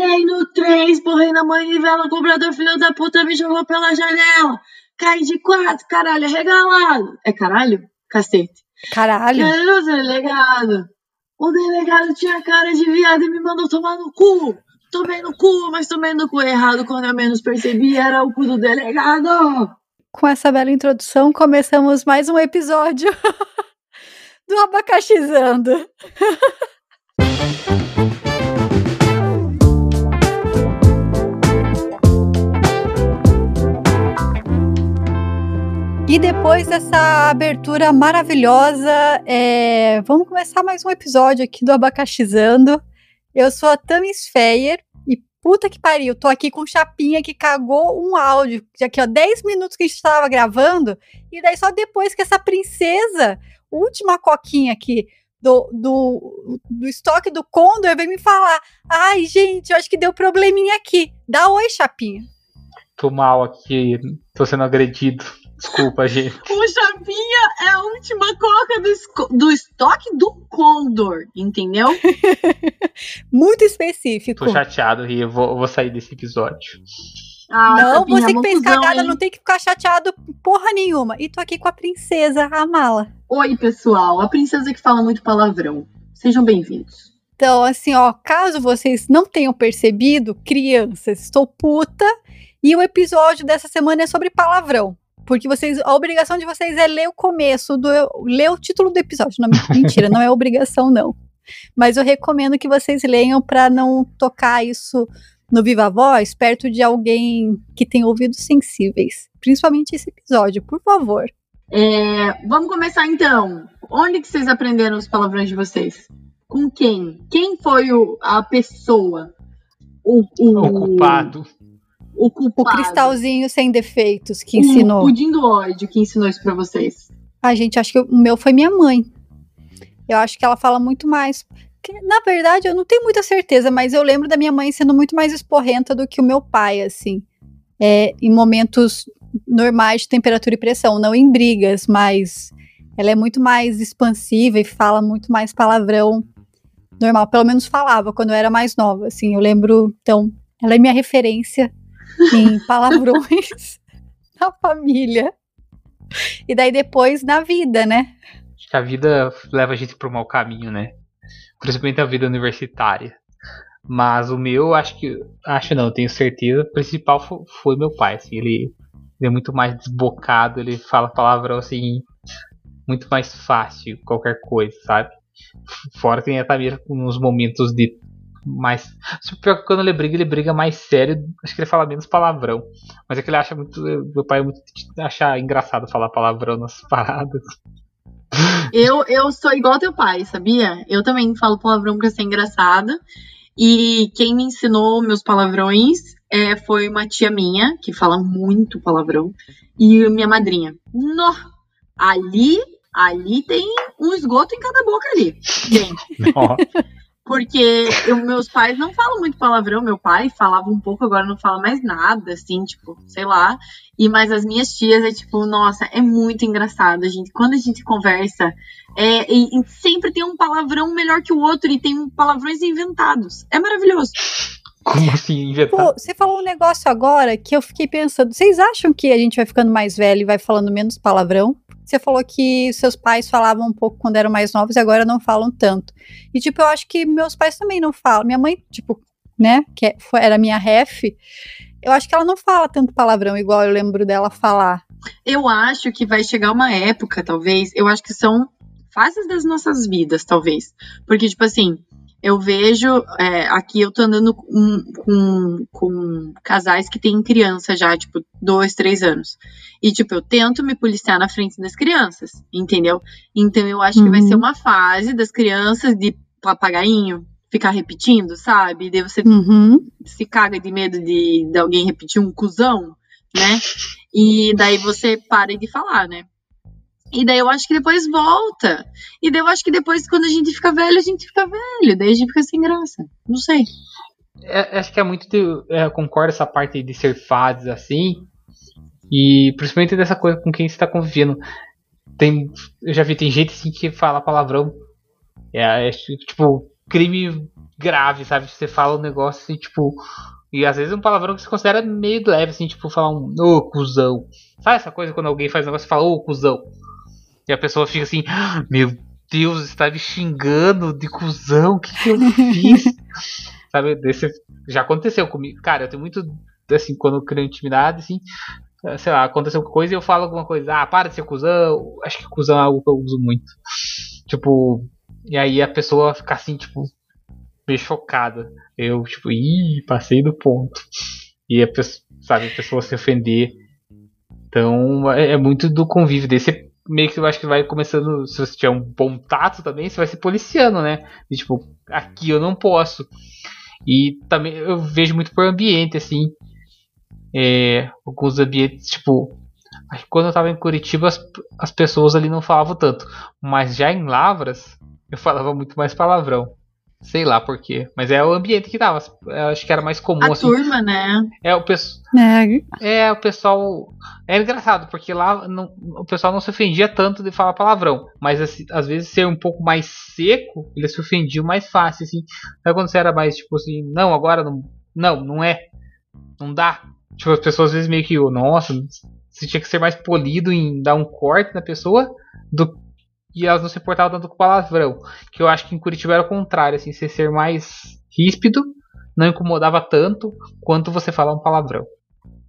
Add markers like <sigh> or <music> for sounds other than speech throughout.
Entrei no trem, esporrei na manivela, o cobrador filho da puta me jogou pela janela. Caí de quatro, caralho, regalado. É caralho? Cacete. Caralho. Ser delegado. O delegado tinha cara de viado e me mandou tomar no cu. Tomei no cu, mas tomei no cu errado quando eu menos percebi, era o cu do delegado. Com essa bela introdução, começamos mais um episódio <laughs> do Abacaxizando. <laughs> E depois dessa abertura maravilhosa, é... vamos começar mais um episódio aqui do Abacaxizando. Eu sou a Tamis Feyer e puta que pariu, tô aqui com Chapinha que cagou um áudio, já que ó, 10 minutos que a gente estava gravando, e daí só depois que essa princesa, última coquinha aqui, do, do, do estoque do Condor, veio me falar: ai, gente, eu acho que deu probleminha aqui. Dá oi, Chapinha. Tô mal aqui, tô sendo agredido. Desculpa, gente. O Chapinha é a última coca do, do estoque do Condor, entendeu? <laughs> Muito específico. Tô chateado, Ria. Vou, vou sair desse episódio. Ah, não, Chapinha, você que fez cagada hein? não tem que ficar chateado porra nenhuma. E tô aqui com a princesa, a mala. Oi, pessoal. A princesa que fala muito palavrão. Sejam bem-vindos. Então, assim, ó, caso vocês não tenham percebido, crianças, estou puta. E o episódio dessa semana é sobre palavrão. Porque vocês, a obrigação de vocês é ler o começo do. ler o título do episódio. Não, <laughs> mentira, não é obrigação, não. Mas eu recomendo que vocês leiam para não tocar isso no Viva Voz perto de alguém que tem ouvidos sensíveis. Principalmente esse episódio, por favor. É, vamos começar então. Onde que vocês aprenderam os palavrões de vocês? Com quem? Quem foi o, a pessoa? O, o, o culpado o culpado. O cristalzinho sem defeitos que ensinou. O pudim do ódio que ensinou isso pra vocês. A gente, acho que o meu foi minha mãe. Eu acho que ela fala muito mais. Na verdade, eu não tenho muita certeza, mas eu lembro da minha mãe sendo muito mais esporrenta do que o meu pai, assim. É, em momentos normais de temperatura e pressão, não em brigas, mas ela é muito mais expansiva e fala muito mais palavrão normal. Pelo menos falava quando eu era mais nova, assim. Eu lembro, então, ela é minha referência <laughs> em palavrões <laughs> na família. E daí depois na vida, né? Acho que a vida leva a gente para um mau caminho, né? Principalmente a vida universitária. Mas o meu, acho que. Acho não, tenho certeza. O principal foi, meu pai. Assim, ele, ele, é muito mais desbocado, ele fala palavrão assim. Muito mais fácil, qualquer coisa, sabe? Fora tem também nos momentos de mais. Pior que quando ele briga, ele briga mais sério. Acho que ele fala menos palavrão. Mas é que ele acha muito. Meu pai é muito. achar engraçado falar palavrão nas <laughs> paradas. Eu, eu sou igual teu pai, sabia? Eu também falo palavrão pra ser engraçada. E quem me ensinou meus palavrões é, foi uma tia minha, que fala muito palavrão, e minha madrinha. No, ali, ali tem um esgoto em cada boca ali. Tem. <laughs> Porque eu, meus pais não falam muito palavrão. Meu pai falava um pouco, agora não fala mais nada, assim, tipo, sei lá. E mas as minhas tias é tipo, nossa, é muito engraçado. A gente, quando a gente conversa, é, e, e sempre tem um palavrão melhor que o outro e tem palavrões inventados. É maravilhoso. Como assim, inventado? você falou um negócio agora que eu fiquei pensando. Vocês acham que a gente vai ficando mais velho e vai falando menos palavrão? Você falou que seus pais falavam um pouco quando eram mais novos e agora não falam tanto. E, tipo, eu acho que meus pais também não falam. Minha mãe, tipo, né, que é, era minha ref, eu acho que ela não fala tanto palavrão igual eu lembro dela falar. Eu acho que vai chegar uma época, talvez, eu acho que são fases das nossas vidas, talvez. Porque, tipo assim, eu vejo, é, aqui eu tô andando com, com, com, casais que têm criança já, tipo, dois, três anos. E, tipo, eu tento me policiar na frente das crianças, entendeu? Então eu acho uhum. que vai ser uhum. uma fase das crianças de papagainho ficar repetindo, sabe? E daí você uhum. se caga de medo de, de alguém repetir um cuzão, né? E daí você para de falar, né? E daí eu acho que depois volta. E daí eu acho que depois, quando a gente fica velho, a gente fica velho. Daí a gente fica sem graça. Não sei. É, acho que é muito. É, eu concordo essa parte de ser fases assim. E principalmente dessa coisa com quem você está convivendo. Tem, eu já vi, tem gente assim que fala palavrão. É, é tipo, crime grave, sabe? Você fala um negócio assim, tipo. E às vezes um palavrão que você considera meio leve, assim, tipo, falar um ô oh, cuzão. Sabe essa coisa quando alguém faz um negócio e fala ô oh, cuzão? E a pessoa fica assim, ah, meu Deus, está me xingando de cuzão, o que, que eu fiz? <laughs> sabe, desse, já aconteceu comigo. Cara, eu tenho muito, assim, quando eu crio intimidade, assim, sei lá, aconteceu alguma coisa e eu falo alguma coisa, ah, para de ser cuzão, acho que cuzão é algo que eu uso muito. Tipo, e aí a pessoa fica assim, tipo, meio chocada. Eu, tipo, ih, passei do ponto. E a pessoa, sabe, a pessoa se ofender. Então, é, é muito do convívio desse meio que eu acho que vai começando, se você tiver um bom tato também, você vai se policiando, né? E, tipo, aqui eu não posso. E também eu vejo muito por ambiente, assim. É, alguns ambientes, tipo. Quando eu tava em Curitiba, as, as pessoas ali não falavam tanto. Mas já em Lavras, eu falava muito mais palavrão. Sei lá por quê. Mas é o ambiente que tava. Eu acho que era mais comum. A assim. turma, né? É o pessoal. É. é, o pessoal. É engraçado, porque lá não, o pessoal não se ofendia tanto de falar palavrão. Mas assim, às vezes ser um pouco mais seco, eles se ofendiam mais fácil, assim. Sabe quando você era mais tipo assim, não, agora não. Não, não é. Não dá. Tipo, as pessoas às vezes meio que, nossa, você tinha que ser mais polido em dar um corte na pessoa do e elas não se importavam tanto com palavrão. Que eu acho que em Curitiba era o contrário, assim, você ser mais ríspido não incomodava tanto quanto você falar um palavrão.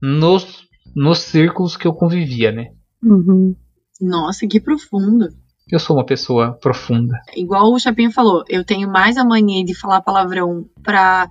Nos, nos círculos que eu convivia, né? Uhum. Nossa, que profundo. Eu sou uma pessoa profunda. Igual o Chapinho falou, eu tenho mais a mania de falar palavrão pra,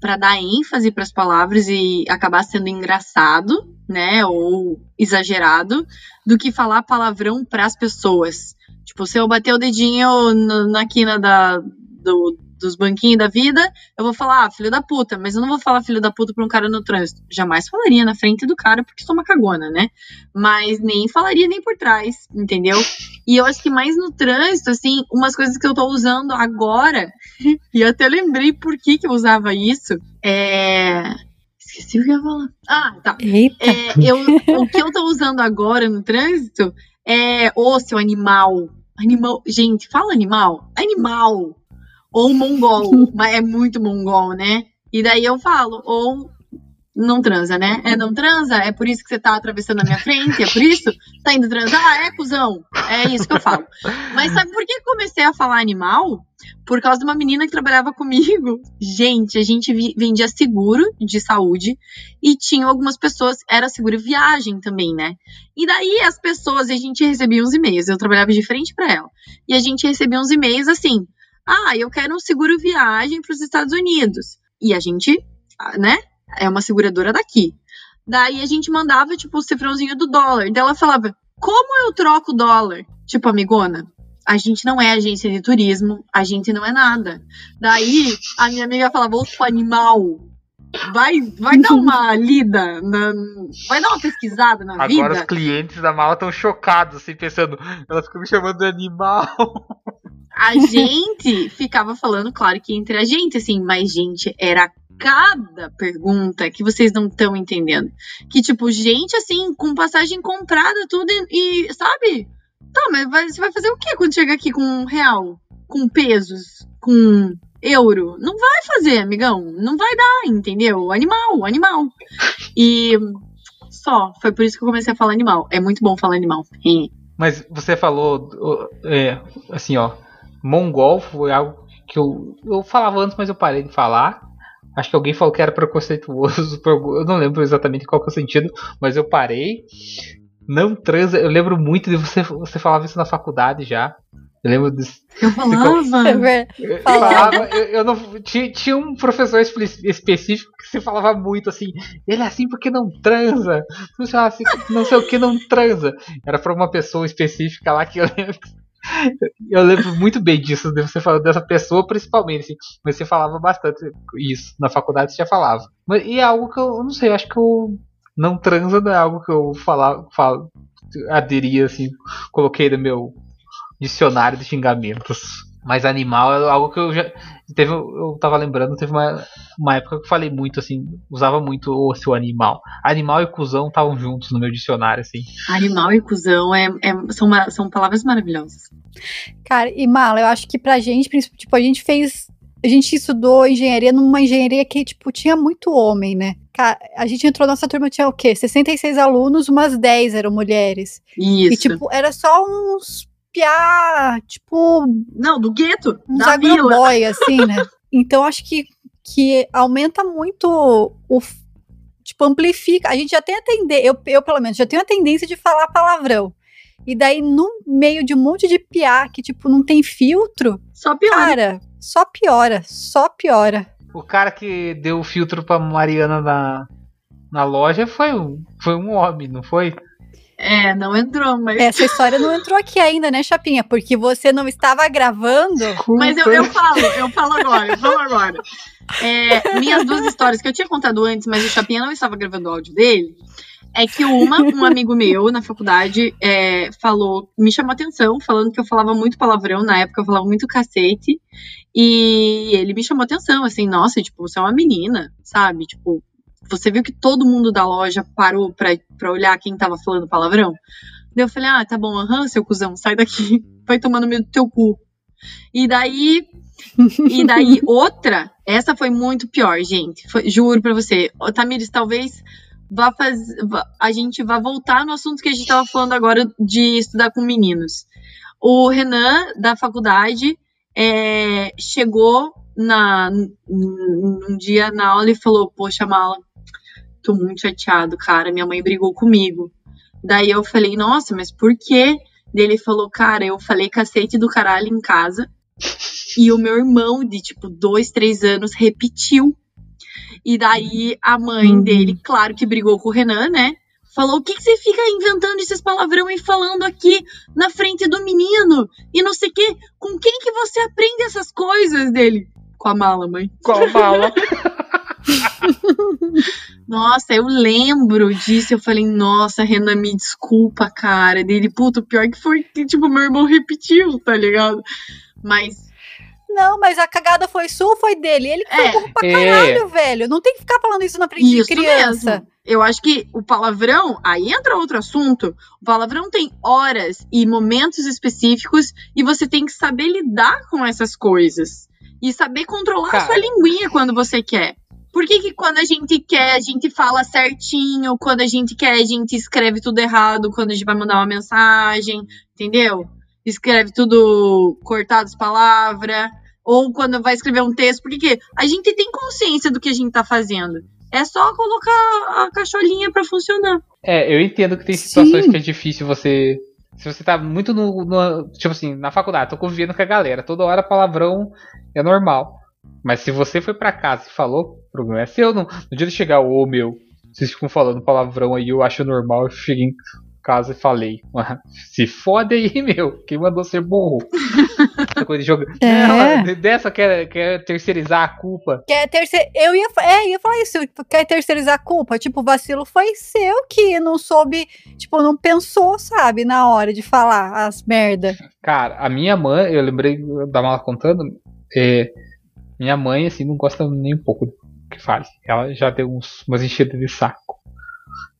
pra dar ênfase para as palavras e acabar sendo engraçado, né? Ou exagerado, do que falar palavrão para as pessoas. Tipo, se eu bater o dedinho no, na quina da, do, dos banquinhos da vida, eu vou falar, ah, filho da puta, mas eu não vou falar filho da puta pra um cara no trânsito. Jamais falaria na frente do cara porque sou uma cagona, né? Mas nem falaria nem por trás, entendeu? E eu acho que mais no trânsito, assim, umas coisas que eu tô usando agora, <laughs> e até lembrei por que, que eu usava isso, é. Esqueci o que eu ia falar. Ah, tá. Eita. É, eu, o que eu tô usando agora no trânsito é, ô, seu animal. Animal. Gente, fala animal? Animal. Ou mongol. <laughs> mas é muito mongol, né? E daí eu falo, ou não transa, né? É não transa? É por isso que você tá atravessando a minha frente? É por isso? Tá indo transar? É, cuzão. É isso que eu falo. Mas sabe por que comecei a falar animal? Por causa de uma menina que trabalhava comigo. Gente, a gente vendia seguro de saúde e tinha algumas pessoas, era seguro viagem também, né? E daí as pessoas, a gente recebia uns e-mails, eu trabalhava de frente para ela. E a gente recebia uns e-mails assim: "Ah, eu quero um seguro viagem para os Estados Unidos". E a gente, né, é uma seguradora daqui. Daí a gente mandava, tipo, o cifrãozinho do dólar. Daí ela falava, como eu troco dólar? Tipo, amigona, a gente não é agência de turismo, a gente não é nada. Daí a minha amiga falava, ô animal, vai, vai dar uma <laughs> lida, na, vai dar uma pesquisada na Agora vida. Agora os clientes da mala estão chocados, assim, pensando, ela fica me chamando de animal. A gente ficava falando, claro que entre a gente, assim, mas, gente, era cada pergunta que vocês não estão entendendo. Que, tipo, gente, assim, com passagem comprada, tudo, e, e sabe? Tá, mas vai, você vai fazer o que quando chegar aqui com um real? Com pesos? Com euro? Não vai fazer, amigão. Não vai dar, entendeu? Animal, animal. E só, foi por isso que eu comecei a falar animal. É muito bom falar animal. Mas você falou, é, assim, ó, mongol foi algo que eu, eu falava antes, mas eu parei de falar. Acho que alguém falou que era preconceituoso. <laughs> Eu não lembro exatamente qual que é o sentido, mas eu parei. Não transa. Eu lembro muito de você. Você falava isso na faculdade já. Eu lembro disso. Eu falava. Eu, falava, eu, eu não, tinha, tinha, um professor específico que você falava muito assim. Ele é assim porque não transa. Você assim, não sei o que não transa. Era para uma pessoa específica lá que eu lembro. Eu lembro muito bem disso, de você falando dessa pessoa principalmente, assim, mas você falava bastante isso. Na faculdade você já falava. Mas, e é algo que eu, eu não sei, acho que eu não transa não é algo que eu falar, falo, aderia, assim, coloquei no meu dicionário de xingamentos. Mas animal é algo que eu já. Teve, eu tava lembrando, teve uma, uma época que eu falei muito, assim, usava muito o seu animal. Animal e cuzão estavam juntos no meu dicionário, assim. Animal e cuzão é, é, são, são palavras maravilhosas. Cara, e Mala, eu acho que pra gente, tipo, a gente fez a gente estudou engenharia numa engenharia que, tipo, tinha muito homem, né? A gente entrou, nossa turma tinha o quê? 66 alunos, umas 10 eram mulheres. Isso. E, tipo, era só uns piá, tipo. Não, do gueto. Uns da agroboy, assim, né? <laughs> Então acho que, que aumenta muito o. Tipo, amplifica. A gente já tem a tendência, eu, eu pelo menos, já tenho a tendência de falar palavrão. E daí, no meio de um monte de piá que, tipo, não tem filtro. Só piora. Cara, só piora, só piora. O cara que deu o filtro pra Mariana na, na loja foi um, foi um homem, não foi? É, não entrou, mas. Essa história não entrou aqui ainda, né, Chapinha? Porque você não estava gravando. Mas eu, eu falo, eu falo agora, falo agora. É, minhas duas histórias que eu tinha contado antes, mas o Chapinha não estava gravando o áudio dele. É que uma, um amigo meu na faculdade é, falou, me chamou atenção, falando que eu falava muito palavrão, na época eu falava muito cacete. E ele me chamou atenção, assim, nossa, tipo, você é uma menina, sabe? Tipo, você viu que todo mundo da loja parou pra, pra olhar quem tava falando palavrão? Daí eu falei, ah, tá bom, aham, seu cuzão, sai daqui, <laughs> vai tomar no meio do teu cu. E daí, e daí <laughs> outra, essa foi muito pior, gente, foi, juro pra você. Tamires, talvez vá fazer, a gente vá voltar no assunto que a gente tava falando agora de estudar com meninos. O Renan, da faculdade, é, chegou na, um dia na aula e falou, poxa, Mala, tô muito chateado, cara. Minha mãe brigou comigo. Daí eu falei, nossa, mas por quê? Daí ele falou, cara, eu falei cacete do caralho em casa. <laughs> E o meu irmão, de tipo dois, três anos, repetiu. E daí a mãe uhum. dele, claro que brigou com o Renan, né? Falou: o que, que você fica inventando esses palavrão e falando aqui na frente do menino? E não sei o quê. Com quem que você aprende essas coisas dele? Com a mala, mãe. Com a mala. <laughs> Nossa, eu lembro disso. Eu falei, nossa, Renan, me desculpa, cara. Dele, puto, o pior que foi que, tipo, meu irmão repetiu, tá ligado? Mas. Não, mas a cagada foi sua ou foi dele? Ele que é. foi pra caralho, é. velho. Não tem que ficar falando isso na frente isso de criança. Mesmo. Eu acho que o palavrão, aí entra outro assunto. O palavrão tem horas e momentos específicos e você tem que saber lidar com essas coisas. E saber controlar Cara. a sua linguinha quando você quer. Por que, que quando a gente quer, a gente fala certinho, quando a gente quer, a gente escreve tudo errado, quando a gente vai mandar uma mensagem, entendeu? Escreve tudo cortado as palavras, ou quando vai escrever um texto, porque que a gente tem consciência do que a gente tá fazendo. É só colocar a cacholinha para funcionar. É, eu entendo que tem situações Sim. que é difícil você. Se você tá muito no, no, Tipo assim, na faculdade, tô convivendo com a galera, toda hora palavrão é normal. Mas se você foi para casa e falou, o problema é seu. No dia de chegar, ô oh, meu, vocês ficam falando palavrão aí, eu acho normal, eu cheguei em casa e falei, se fode aí, <laughs> meu, quem mandou ser burro? <laughs> Essa coisa de jogo. É. Não, dessa quer, quer terceirizar a culpa. Quer terceir... Eu ia, é, ia falar isso, quer terceirizar a culpa. Tipo, o vacilo foi seu que não soube, tipo, não pensou, sabe, na hora de falar as merda. Cara, a minha mãe, eu lembrei da mala contando, é, minha mãe, assim, não gosta nem um pouco que fale. Ela já deu uns, umas enchidas de saco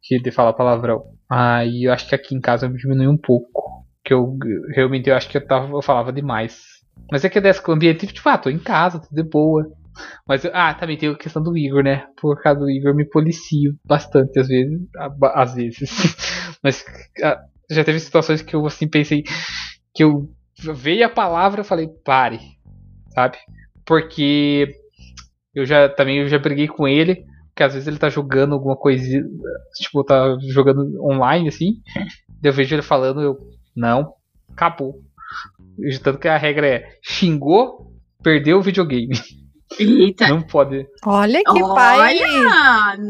que de falar palavrão. Aí eu acho que aqui em casa eu diminui um pouco. Que eu realmente eu acho que eu, tava, eu falava demais. Mas é que desse ambiente, tipo, ah, tô em casa, tudo de boa. Mas, ah, também tem a questão do Igor, né? Por causa do Igor, me policio bastante, às vezes. Às vezes. <laughs> Mas ah, já teve situações que eu, assim, pensei. Que eu veio a palavra e falei, pare. Sabe? porque eu já também eu já briguei com ele, que às vezes ele tá jogando alguma coisa, tipo, tá jogando online assim, eu vejo ele falando, eu não, acabou. Tanto que a regra é xingou, perdeu o videogame. Eita. Não pode. Olha que Olha, pai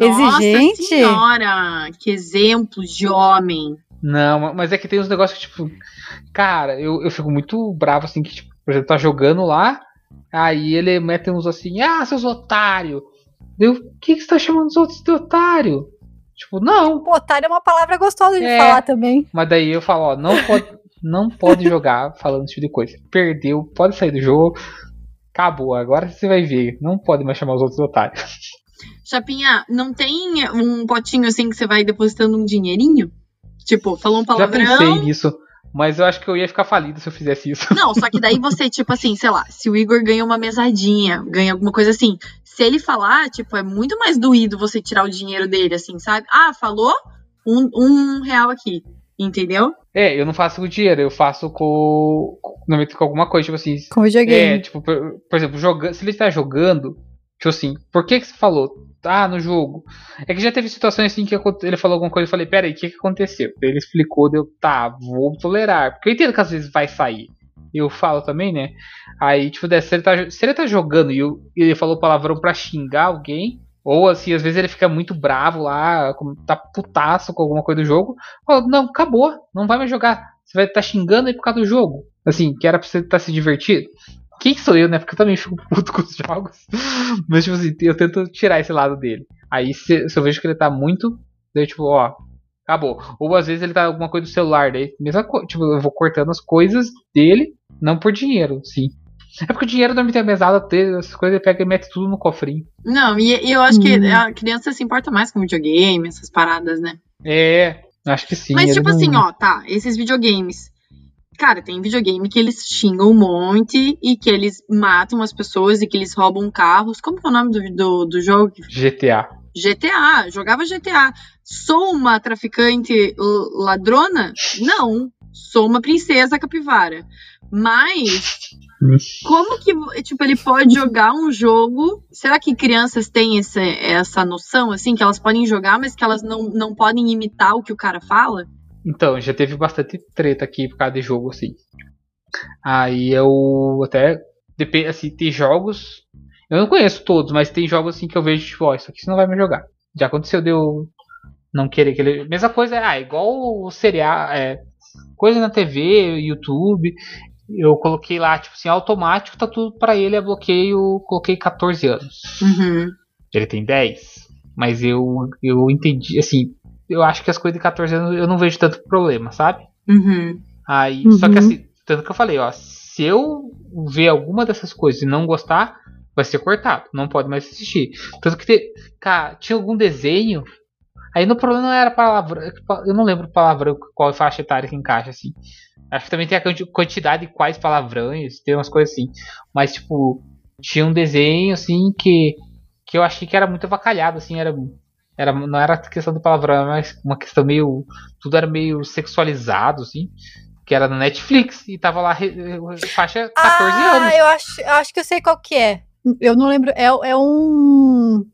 exigente. senhora, que exemplo de homem. Não, mas é que tem uns negócios que, tipo, cara, eu, eu fico muito bravo assim, que, tipo, por exemplo, tá jogando lá, Aí ele mete uns assim, ah, seus otários. Eu, o que, que você tá chamando os outros de otário? Tipo, não. Pô, otário é uma palavra gostosa de é, falar também. Mas daí eu falo, ó, não pode, não pode jogar falando esse tipo de coisa. Perdeu, pode sair do jogo. Acabou, agora você vai ver. Não pode mais chamar os outros de otário. <laughs> Chapinha, não tem um potinho assim que você vai depositando um dinheirinho? Tipo, falou um palavrão. Já pensei nisso. Mas eu acho que eu ia ficar falido se eu fizesse isso. Não, só que daí você, tipo assim, sei lá, se o Igor ganha uma mesadinha, ganha alguma coisa assim, se ele falar, tipo, é muito mais doído você tirar o dinheiro dele, assim, sabe? Ah, falou? Um, um real aqui. Entendeu? É, eu não faço com dinheiro, eu faço com. Com alguma coisa, tipo assim. Com videogame. É, tipo, por, por exemplo, jogando, se ele está jogando, tipo assim, por que, que você falou? Ah, no jogo. É que já teve situações assim que ele falou alguma coisa e eu falei, peraí, o que, que aconteceu? Ele explicou, deu, tá, vou tolerar. Porque eu entendo que às vezes vai sair. Eu falo também, né? Aí, tipo, se ele tá, se ele tá jogando e ele falou palavrão pra xingar alguém, ou assim, às vezes ele fica muito bravo lá, tá putaço com alguma coisa do jogo. Fala, não, acabou, não vai mais jogar. Você vai estar tá xingando aí por causa do jogo. Assim, que era pra você estar tá se divertindo. Quem sou eu, né? Porque eu também fico <laughs> puto com os jogos. Mas, tipo assim, eu tento tirar esse lado dele. Aí, se, se eu vejo que ele tá muito, daí, tipo, ó, acabou. Ou às vezes ele tá alguma coisa do celular, daí, mesma coisa. Tipo, eu vou cortando as coisas dele, não por dinheiro, sim. É porque o dinheiro da minha mesada, essas coisas, ele pega e mete tudo no cofrinho. Não, e, e eu acho que hum. a criança se importa mais com videogame, essas paradas, né? É, acho que sim. Mas, tipo não... assim, ó, tá, esses videogames. Cara, tem videogame que eles xingam um monte e que eles matam as pessoas e que eles roubam carros. Como que é o nome do, do, do jogo? GTA. GTA, jogava GTA. Sou uma traficante ladrona? Não. Sou uma princesa capivara. Mas como que, tipo, ele pode jogar um jogo? Será que crianças têm esse, essa noção, assim, que elas podem jogar, mas que elas não, não podem imitar o que o cara fala? Então, já teve bastante treta aqui por causa de jogo, assim. Aí eu até. Depende, assim, tem jogos. Eu não conheço todos, mas tem jogos assim que eu vejo, tipo, ó, isso aqui você não vai me jogar. Já aconteceu de eu não querer que ele. Mesma coisa, ah, igual o serial. É, coisa na TV, YouTube eu coloquei lá, tipo assim, automático, tá tudo para ele, é bloqueio, coloquei 14 anos. Uhum. Ele tem 10. Mas eu, eu entendi, assim, eu acho que as coisas de 14 anos eu não vejo tanto problema, sabe? Uhum. Aí, uhum. só que assim, tanto que eu falei, ó, se eu ver alguma dessas coisas e não gostar, vai ser cortado, não pode mais assistir. Tanto que, te, cara, tinha algum desenho, aí no problema não era palavrão, eu não lembro palavrão qual faixa etária que encaixa, assim. Acho que também tem a quantidade de quais palavrões, tem umas coisas assim. Mas, tipo, tinha um desenho, assim, que, que eu achei que era muito avacalhado, assim, era. Era, não era questão do palavrão, mas uma questão meio. Tudo era meio sexualizado, assim. Que era no Netflix e tava lá faixa 14 ah, anos. Eu acho, eu acho que eu sei qual que é. Eu não lembro. É, é um.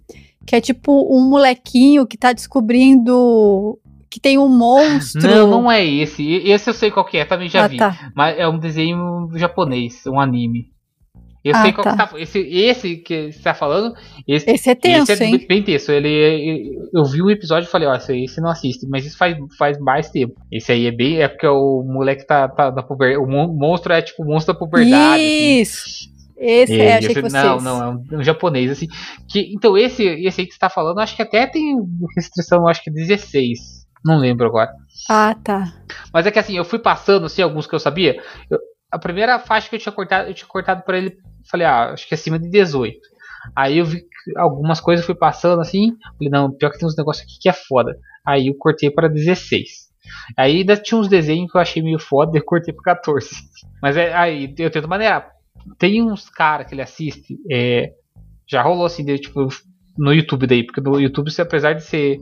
Que é tipo um molequinho que tá descobrindo que tem um monstro. Não, não é esse. Esse eu sei qual que é, também já ah, vi. Tá. Mas é um desenho japonês, um anime. Eu ah, sei qual tá. que tá. Esse, esse que você tá falando. Esse, esse é tenso, esse é hein? bem tenso. Ele, eu vi um episódio e falei, ó, esse, esse não assiste. Mas isso faz, faz mais tempo. Esse aí é bem. É porque o moleque tá, tá na puberdade. O monstro é tipo o monstro da puberdade. Assim. Isso! Assim. Esse, é, achei esse, que Não, não, é um, um, japonês, assim. Que, então, esse, esse aí que você tá falando, acho que até tem restrição, acho que 16. Não lembro agora. Ah, tá. Mas é que assim, eu fui passando assim, alguns que eu sabia. Eu, a primeira faixa que eu tinha cortado, eu tinha cortado para ele, falei, ah, acho que é acima de 18. Aí eu vi algumas coisas, fui passando assim, falei, não, pior que tem uns negócios aqui que é foda. Aí eu cortei para 16. Aí ainda tinha uns desenhos que eu achei meio foda, eu cortei para 14. <laughs> Mas é, aí eu tento maneirar. Tem uns caras que ele assiste, é, já rolou assim, de, tipo, no YouTube daí, porque no YouTube, apesar de ser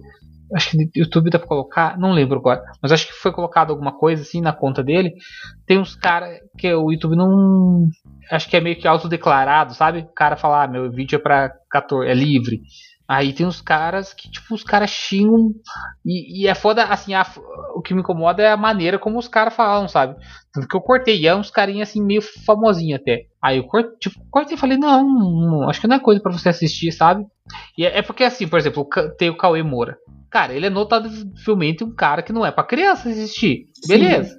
Acho que no YouTube dá pra colocar, não lembro agora, mas acho que foi colocado alguma coisa assim na conta dele. Tem uns caras que o YouTube não. Acho que é meio que autodeclarado, sabe? O cara fala, ah, meu vídeo é pra 14, é livre. Aí tem uns caras que, tipo, os caras xingam. E, e, é foda, assim, a, o que me incomoda é a maneira como os caras falam, sabe? Tanto que eu cortei, e é uns carinhos assim, meio famosinho até. Aí eu cortei, tipo, cortei e falei, não, não, acho que não é coisa para você assistir, sabe? E é, é, porque assim, por exemplo, tem o Cauê Moura. Cara, ele é notavelmente um cara que não é para criança assistir. Beleza.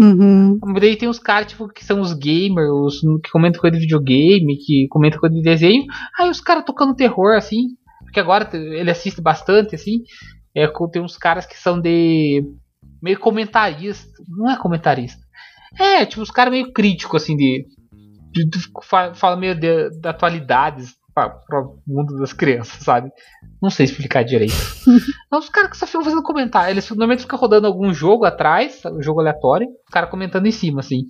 Uhum. Daí tem os caras tipo, que são os gamers, os, que comentam coisa de videogame, que comentam coisa de desenho. Aí os caras tocando terror, assim. Porque agora ele assiste bastante, assim. É, tem uns caras que são de. meio comentarista. Não é comentarista. É, tipo, os caras meio críticos, assim, de. de, de fala meio de, de atualidades para o mundo das crianças, sabe? Não sei explicar direito. <laughs> Não, os caras que só ficam fazendo comentário. Eles normalmente ficam rodando algum jogo atrás, um jogo aleatório, o cara comentando em cima, assim,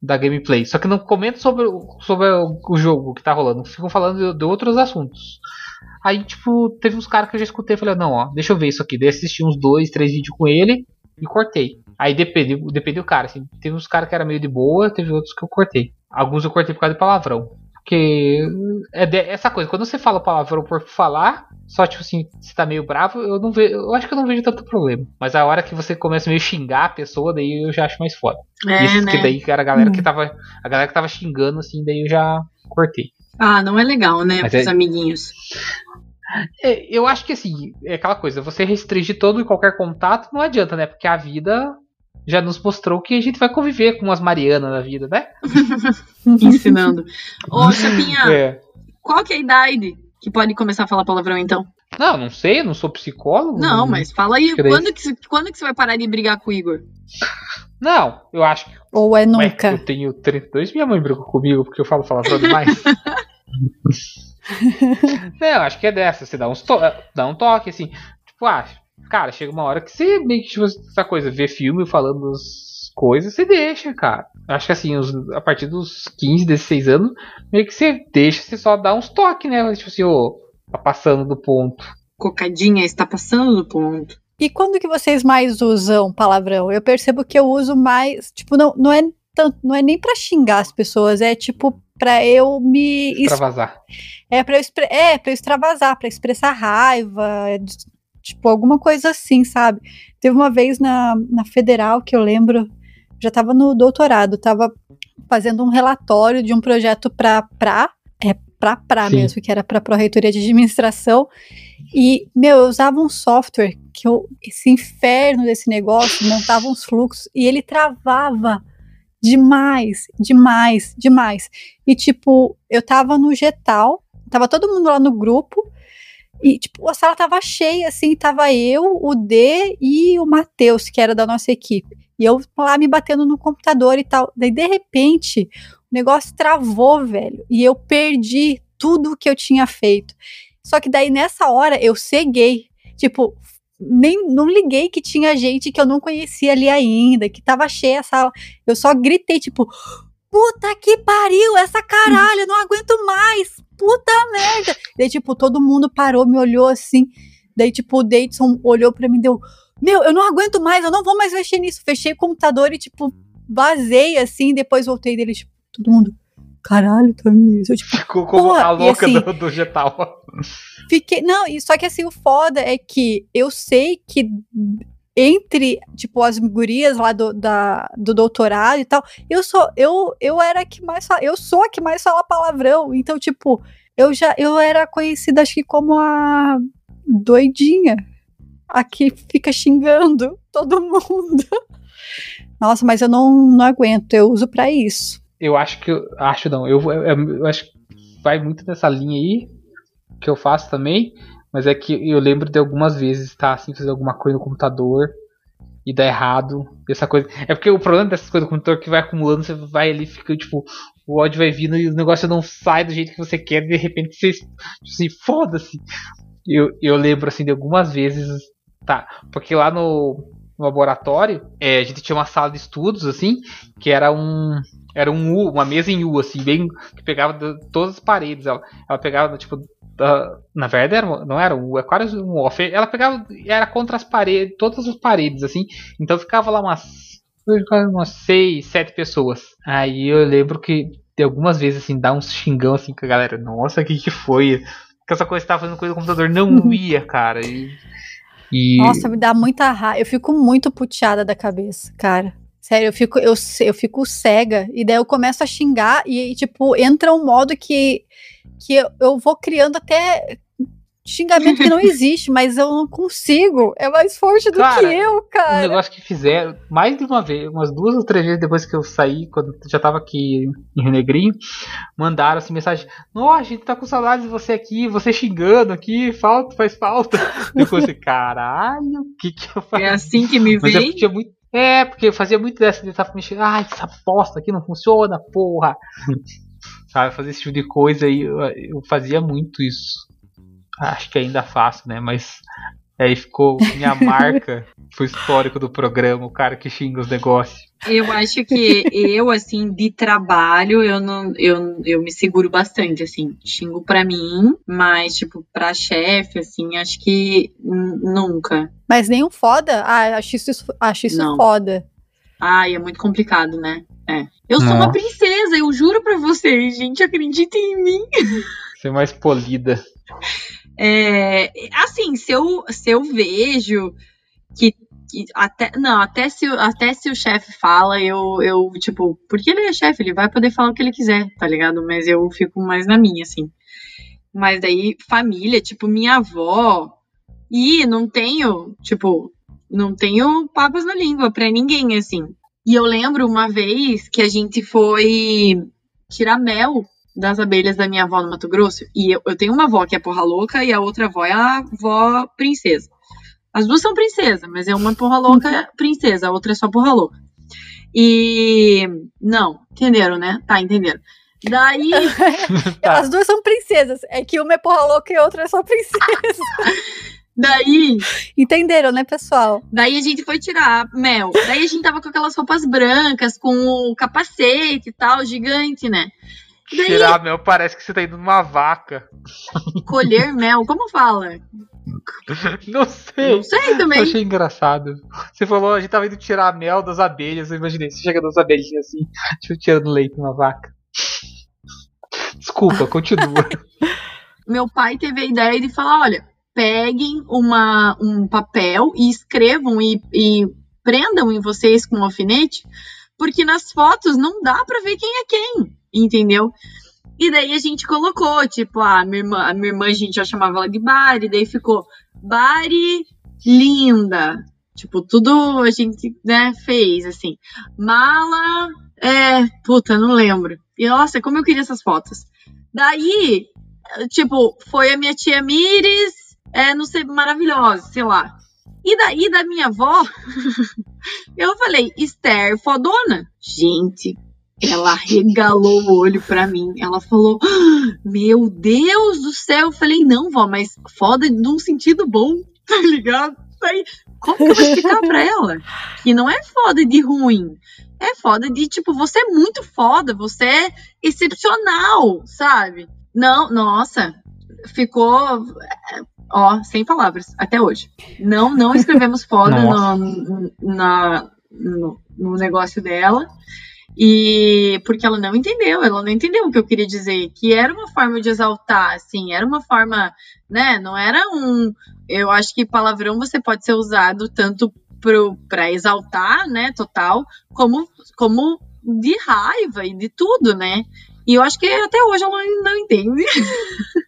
da gameplay. Só que não comentam sobre, sobre o jogo que tá rolando, ficam falando de, de outros assuntos. Aí, tipo, teve uns caras que eu já escutei e falei, não, ó, deixa eu ver isso aqui. Daí assisti uns dois, três vídeos com ele e cortei. Aí depende, depende do cara, assim. Teve uns caras que era meio de boa, teve outros que eu cortei. Alguns eu cortei por causa de palavrão. Porque é de, essa coisa, quando você fala palavrão por falar, só tipo assim, você tá meio bravo, eu não vejo. Eu acho que eu não vejo tanto problema. Mas a hora que você começa a meio xingar a pessoa, daí eu já acho mais foda. É, Isso né? que daí era a galera que tava. A galera que tava xingando, assim, daí eu já cortei. Ah, não é legal, né? Mas Pros é- amiguinhos. É, eu acho que assim, é aquela coisa, você restringir todo e qualquer contato não adianta, né? Porque a vida já nos mostrou que a gente vai conviver com umas Marianas na vida, né? <laughs> Ensinando. <laughs> Ô, Chapinha, É. qual que é a idade que pode começar a falar palavrão, então? Não, não sei, eu não sou psicólogo. Não, mas fala aí, quando que, quando que você vai parar de brigar com o Igor? Não, eu acho que. Ou é Ué, nunca? eu tenho 32, minha mãe brigou comigo porque eu falo palavrão demais. <laughs> não, eu acho que é dessa. Você dá, uns to dá um toque, assim. Tipo, ah, cara, chega uma hora que você meio que, tipo, essa coisa, vê filme falando as coisas, você deixa, cara. Acho que assim, os- a partir dos 15, 16 anos, meio que você deixa, você só dá uns toques, né? Tipo assim, ô, tá passando do ponto. Cocadinha está passando do ponto. E quando que vocês mais usam palavrão? Eu percebo que eu uso mais, tipo, não, não é tanto, não é nem pra xingar as pessoas, é tipo pra eu me vazar. é para eu expre- é para eu extravasar, pra expressar raiva, é de- tipo alguma coisa assim, sabe? Teve uma vez na, na federal que eu lembro, já tava no doutorado, tava fazendo um relatório de um projeto pra pra é pra pra Sim. mesmo, que era pra Pró-Reitoria de Administração. E, meu, eu usava um software que eu, esse inferno desse negócio, montava uns fluxos e ele travava demais, demais, demais. E, tipo, eu tava no Getal, tava todo mundo lá no grupo e, tipo, a sala tava cheia, assim, tava eu, o D e o Matheus, que era da nossa equipe. E eu lá me batendo no computador e tal. Daí, de repente, o negócio travou, velho. E eu perdi tudo o que eu tinha feito. Só que daí, nessa hora, eu ceguei. Tipo, nem não liguei que tinha gente que eu não conhecia ali ainda, que tava cheia a sala. Eu só gritei, tipo, puta que pariu, essa caralho, eu não aguento mais, puta merda. Daí, tipo, todo mundo parou, me olhou assim. Daí, tipo, o Davidson olhou pra mim e deu, meu, eu não aguento mais, eu não vou mais mexer nisso. Fechei o computador e, tipo, vazei assim, depois voltei dele, tipo, todo mundo, caralho, Thaís. Eu, tipo, Ficou como a louca assim- do, do Getal. Fiquei. Não, e só que assim, o foda é que eu sei que entre, tipo, as gurias lá do, da, do doutorado e tal, eu sou, eu, eu era a que mais fala, eu sou a que mais fala palavrão. Então, tipo, eu já eu era conhecida acho que como a doidinha. A que fica xingando <laughs> todo mundo. Nossa, mas eu não, não aguento, eu uso pra isso. Eu acho que. eu- Acho não. Eu, eu, eu acho que vai muito nessa linha aí. Que eu faço também. Mas é que eu lembro de algumas vezes estar assim, fazer alguma coisa no computador e dar errado. Essa coisa. É porque o problema dessas coisas do computador é que vai acumulando, você vai ali, fica tipo. O ódio vai vindo e o negócio não sai do jeito que você quer, e de repente você tipo assim, foda-se. Eu, eu lembro assim de algumas vezes. Tá. Porque lá no, no laboratório, é, a gente tinha uma sala de estudos, assim, que era um. Era um U, uma mesa em U, assim, bem. que pegava todas as paredes. Ela, ela pegava, tipo. Da- na verdade, era, não era um U, é um off. Ela pegava. Era contra as paredes, todas as paredes, assim. Então ficava lá umas. umas seis, sete pessoas. Aí eu lembro que de algumas vezes, assim, dá uns xingão assim com a galera. Nossa, o que que foi? Que essa coisa que tava fazendo coisa no computador não <laughs> ia, cara. E. e- Nossa, me dá muita raiva. Eu fico muito puteada da cabeça, cara. Sério, eu fico, eu, eu fico cega. E daí eu começo a xingar e, tipo, entra um modo que, que eu, eu vou criando até xingamento que não <laughs> existe, mas eu não consigo. É mais forte do Cara, que eu, um cara. negócio que fizeram mais de uma vez, umas duas ou três vezes depois que eu saí, quando eu já tava aqui em Rio Negrinho, mandaram assim mensagem: Nossa, a gente tá com saudades de você aqui, você xingando aqui, falta, faz falta. Depois <laughs> eu falei, caralho, o que que eu faço? É assim que me Mas eu vem. É, porque eu fazia muito dessa de estar mexendo. Ai, essa bosta aqui não funciona, porra. Sabe? Fazer esse tipo de coisa aí, eu, eu fazia muito isso. Acho que ainda faço, né? Mas aí ficou minha <laughs> marca, foi histórico do programa, o cara que xinga os negócios. Eu acho que eu, assim, de trabalho, eu não, eu, eu me seguro bastante, assim, xingo pra mim, mas, tipo, pra chefe, assim, acho que nunca. Mas nenhum foda? Ah, acho isso, acho isso não. foda. Ai, é muito complicado, né? É. Eu sou uma princesa, eu juro pra vocês, gente, acreditem em mim. Ser mais polida. É, assim, se eu, se eu vejo que, que, até não até se até se o chefe fala eu eu tipo porque ele é chefe ele vai poder falar o que ele quiser tá ligado mas eu fico mais na minha assim mas daí família tipo minha avó e não tenho tipo não tenho papas na língua para ninguém assim e eu lembro uma vez que a gente foi tirar mel das abelhas da minha avó no Mato Grosso. E eu, eu tenho uma avó que é porra louca e a outra avó é a avó princesa. As duas são princesa, mas é uma porra louca princesa, a outra é só porra louca. E. Não, entenderam, né? Tá, entenderam. Daí. <laughs> tá. As duas são princesas. É que uma é porra louca e a outra é só princesa. <laughs> Daí. Entenderam, né, pessoal? Daí a gente foi tirar mel. Daí a gente tava com aquelas roupas brancas, com o capacete e tal, gigante, né? Daí... Tirar mel parece que você tá indo numa vaca. Colher mel, como fala? <laughs> Não sei. Não sei também. Eu achei engraçado. Você falou, a gente tava indo tirar mel das abelhas. Eu imaginei, você chega das abelhinhas assim, tipo, tirando leite numa vaca. Desculpa, continua. <laughs> Meu pai teve a ideia de falar: olha, peguem uma, um papel e escrevam e, e prendam em vocês com um alfinete, porque nas fotos não dá para ver quem é quem entendeu? E daí a gente colocou, tipo, a minha irmã, a minha irmã a gente já chamava ela de Bari, daí ficou Bari linda. Tipo, tudo a gente, né, fez, assim. Mala, é, puta, não lembro. E nossa, como eu queria essas fotos. Daí, tipo, foi a minha tia Mires, é, não sei, maravilhosa, sei lá. E daí, da minha avó, <laughs> eu falei, Esther fodona. Gente, ela regalou o olho para mim. Ela falou: ah, Meu Deus do céu. Eu falei: Não, vó, mas foda de um sentido bom, <laughs> tá ligado? Aí, como que eu vou explicar pra ela? Que não é foda de ruim. É foda de, tipo, você é muito foda, você é excepcional, sabe? Não, nossa, ficou. Ó, sem palavras, até hoje. Não, não escrevemos foda <laughs> no, na, no, no negócio dela. E porque ela não entendeu, ela não entendeu o que eu queria dizer, que era uma forma de exaltar, assim, era uma forma, né? Não era um. Eu acho que palavrão você pode ser usado tanto para exaltar, né, total, como, como de raiva e de tudo, né? E eu acho que até hoje ela não entende. <laughs>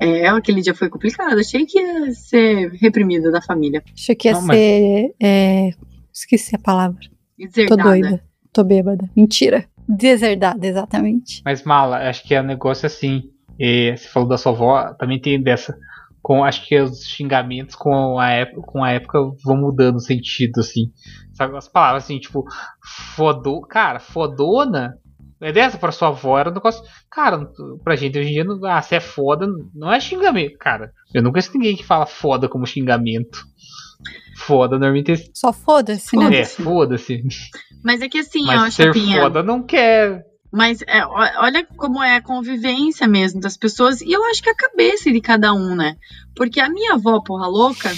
é, aquele dia foi complicado. Achei que ia ser reprimida da família. Achei que ia não, ser. Mas... É... Esqueci a palavra. Deserdada. Tô doida. Tô bêbada. Mentira. Deserdada, exatamente. Mas, Mala, acho que é um negócio assim. você falou da sua avó, também tem dessa. Com, acho que os xingamentos com a, época, com a época vão mudando o sentido, assim. Sabe, as palavras assim, tipo, fodô, cara, fodona. É dessa pra sua avó, era um negócio. Cara, pra gente hoje em dia, ah, se é foda, não é xingamento. Cara, eu nunca conheço ninguém que fala foda como xingamento foda, normalmente. Só foda-se, né? É, foda-se. Mas é que assim, Mas ó, ser Chapinha, foda não quer. Mas é, olha como é a convivência mesmo das pessoas. E eu acho que a cabeça de cada um, né? Porque a minha avó, porra louca,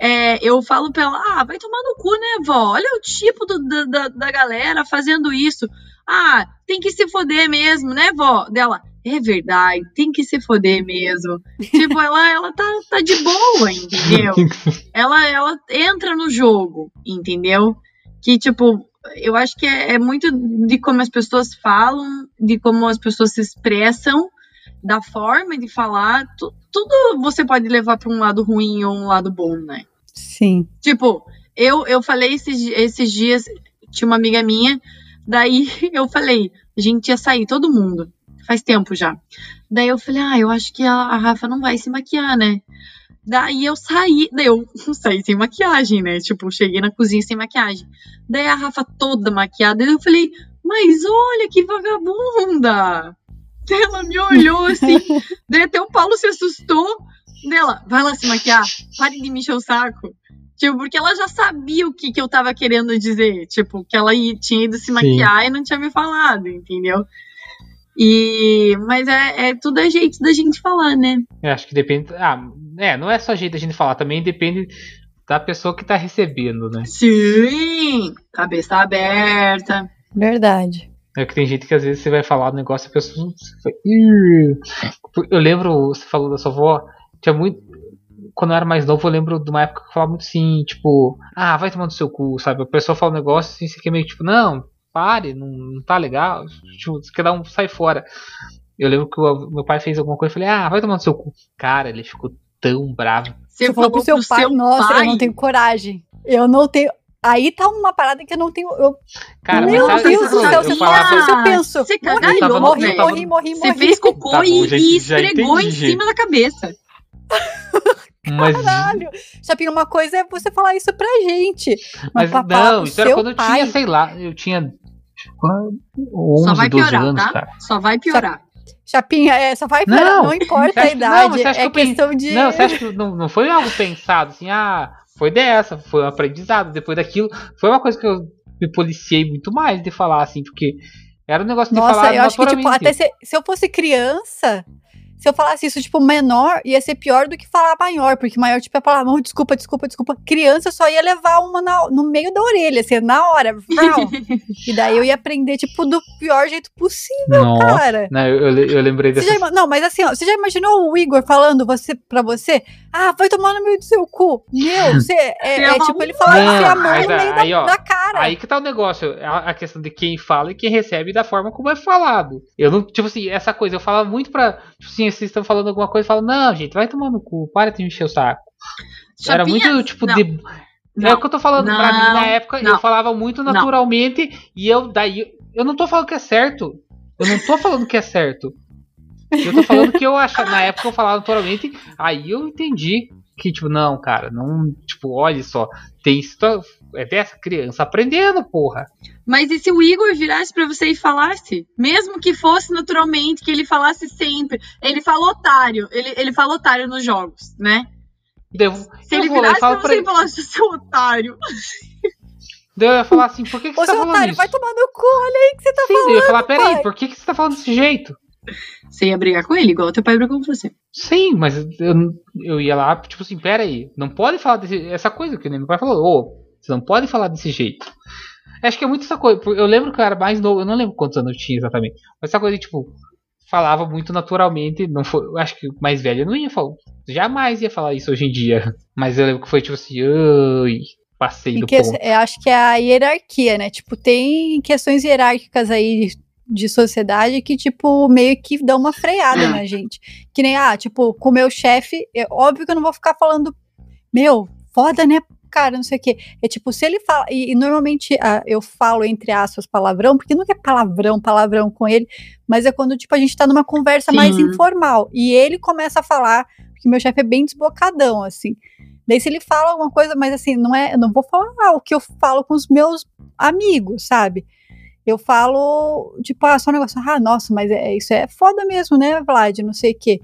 é, eu falo pra ela: ah, vai tomar no cu, né, vó? Olha o tipo do, da, da galera fazendo isso. Ah, tem que se foder mesmo, né, vó? Dela, é verdade, tem que se foder mesmo. tipo, ela, ela tá, tá de boa, entendeu? <laughs> ela, ela entra no jogo, entendeu? Que, tipo, eu acho que é, é muito de como as pessoas falam, de como as pessoas se expressam, da forma de falar. Tu, tudo você pode levar para um lado ruim ou um lado bom, né? Sim. Tipo, eu, eu falei esses, esses dias, tinha uma amiga minha, daí <laughs> eu falei, a gente ia sair, todo mundo faz tempo já. Daí eu falei, ah, eu acho que a, a Rafa não vai se maquiar, né? Daí eu saí, daí eu <laughs> saí sem maquiagem, né? Tipo, cheguei na cozinha sem maquiagem. Daí a Rafa toda maquiada, daí eu falei, mas olha que vagabunda! Ela me olhou assim, <laughs> daí até o Paulo se assustou. Dela, vai lá se maquiar, pare de me encher o saco. Tipo, porque ela já sabia o que, que eu tava querendo dizer. Tipo, que ela ia, tinha ido se maquiar Sim. e não tinha me falado, entendeu? E, mas é, é tudo a jeito da gente falar, né? Eu acho que depende. Ah, é, não é só jeito da gente falar, também depende da pessoa que tá recebendo, né? Sim! Cabeça aberta. Verdade. É que tem gente que às vezes você vai falar um negócio e a pessoa. Eu lembro, você falou da sua avó, tinha muito quando eu era mais novo, eu lembro de uma época que eu falava muito assim, tipo, ah, vai tomando seu cu, sabe? A pessoa fala um negócio assim, você fica meio tipo, não, pare, não, não tá legal, tipo, você quer dar um, sai fora. Eu lembro que o meu pai fez alguma coisa e falei, ah, vai tomando seu cu. Cara, ele ficou tão bravo. Você, você falou pro seu, pro pai, seu nossa, pai? eu não tenho coragem. Eu não tenho. Aí tá uma parada que eu não tenho. Eu... Cara, Meu mas Deus do céu, você falava isso, eu penso. Você morri, morri, morri, morri, morri, Você fez cocô tá e, e esfregou em cima da cabeça. <laughs> Mas... Caralho! Shopping, uma coisa é você falar isso pra gente. Mas, mas não, isso era quando eu tinha, sei lá, eu tinha 11, só vai piorar, anos, tá? cara. Só vai piorar. Chapinha, é, só vai piorar, não, não importa a idade, não, é que questão de... Não, você acha que não, não foi algo pensado, assim, ah, foi dessa, foi um aprendizado, depois daquilo, foi uma coisa que eu me policiei muito mais de falar, assim, porque era um negócio de Nossa, falar eu acho que, tipo, até se, se eu fosse criança, se eu falasse isso, tipo, menor, ia ser pior do que falar maior, porque maior, tipo, é falar, oh, desculpa, desculpa, desculpa. Criança só ia levar uma na, no meio da orelha, assim, na hora. <laughs> e daí eu ia aprender, tipo, do pior jeito possível, Nossa, cara. Não, eu, eu lembrei dessa. Já, não, mas assim, ó, você já imaginou o Igor falando você, pra você? Ah, vai tomar no meio do seu cu. Meu, você, é, é tipo, ele falar isso a mão no meio aí, da, ó, da, cara. Aí que tá o negócio, a, a, questão de quem fala e quem recebe da forma como é falado. Eu não, tipo assim, essa coisa, eu falava muito pra, tipo assim, vocês estão falando alguma coisa e falam, não, gente, vai tomar no cu, para de encher o saco. Era muito tipo não. de. Não, é o que eu tô falando. Não, pra mim, na época, não, eu falava muito naturalmente e eu daí. Eu não tô falando que é certo. Eu não tô falando que é certo. Eu tô falando que eu achava. Na <laughs> época eu falava naturalmente, aí eu entendi que, tipo, não, cara, não. Tipo, olha só, tem isso. É dessa criança aprendendo, porra. Mas e se o Igor virasse para você e falasse? Mesmo que fosse naturalmente, que ele falasse sempre. Ele fala otário. Ele, ele fala otário nos jogos, né? Devo, se ele virasse pra você e falasse, seu otário. <laughs> eu ia falar assim, por que, que você tá falando otário, isso? vai tomar no cu, olha aí que você tá Sim, falando. Eu ia falar, peraí, por que, que você tá falando desse jeito? Você ia brigar com ele, igual teu pai brigou com você. Sim, mas eu, eu ia lá, tipo assim, pera aí, não pode falar desse, essa coisa que meu pai falou, ô, você não pode falar desse jeito. Acho que é muito essa coisa, eu lembro que eu era mais novo, eu não lembro quantos anos eu tinha exatamente, mas essa coisa de, tipo, falava muito naturalmente, não foi, acho que mais velho eu não ia falar, jamais ia falar isso hoje em dia, mas eu lembro que foi tipo assim, ui, passei do ponto. Eu acho que é a hierarquia, né, tipo, tem questões hierárquicas aí de sociedade que, tipo, meio que dão uma freada na <clears throat> gente. Que nem, ah, tipo, com o meu chefe, é óbvio que eu não vou ficar falando, meu, foda, né? Cara, não sei o quê. É tipo, se ele fala. E, e normalmente ah, eu falo, entre aspas, palavrão, porque nunca é palavrão, palavrão com ele, mas é quando, tipo, a gente tá numa conversa Sim. mais informal. E ele começa a falar, porque meu chefe é bem desbocadão, assim. Daí, se ele fala alguma coisa, mas assim, não é. Eu não vou falar ah, o que eu falo com os meus amigos, sabe? eu falo, tipo, ah, só um negócio, ah, nossa, mas é, isso é foda mesmo, né, Vlad, não sei o quê.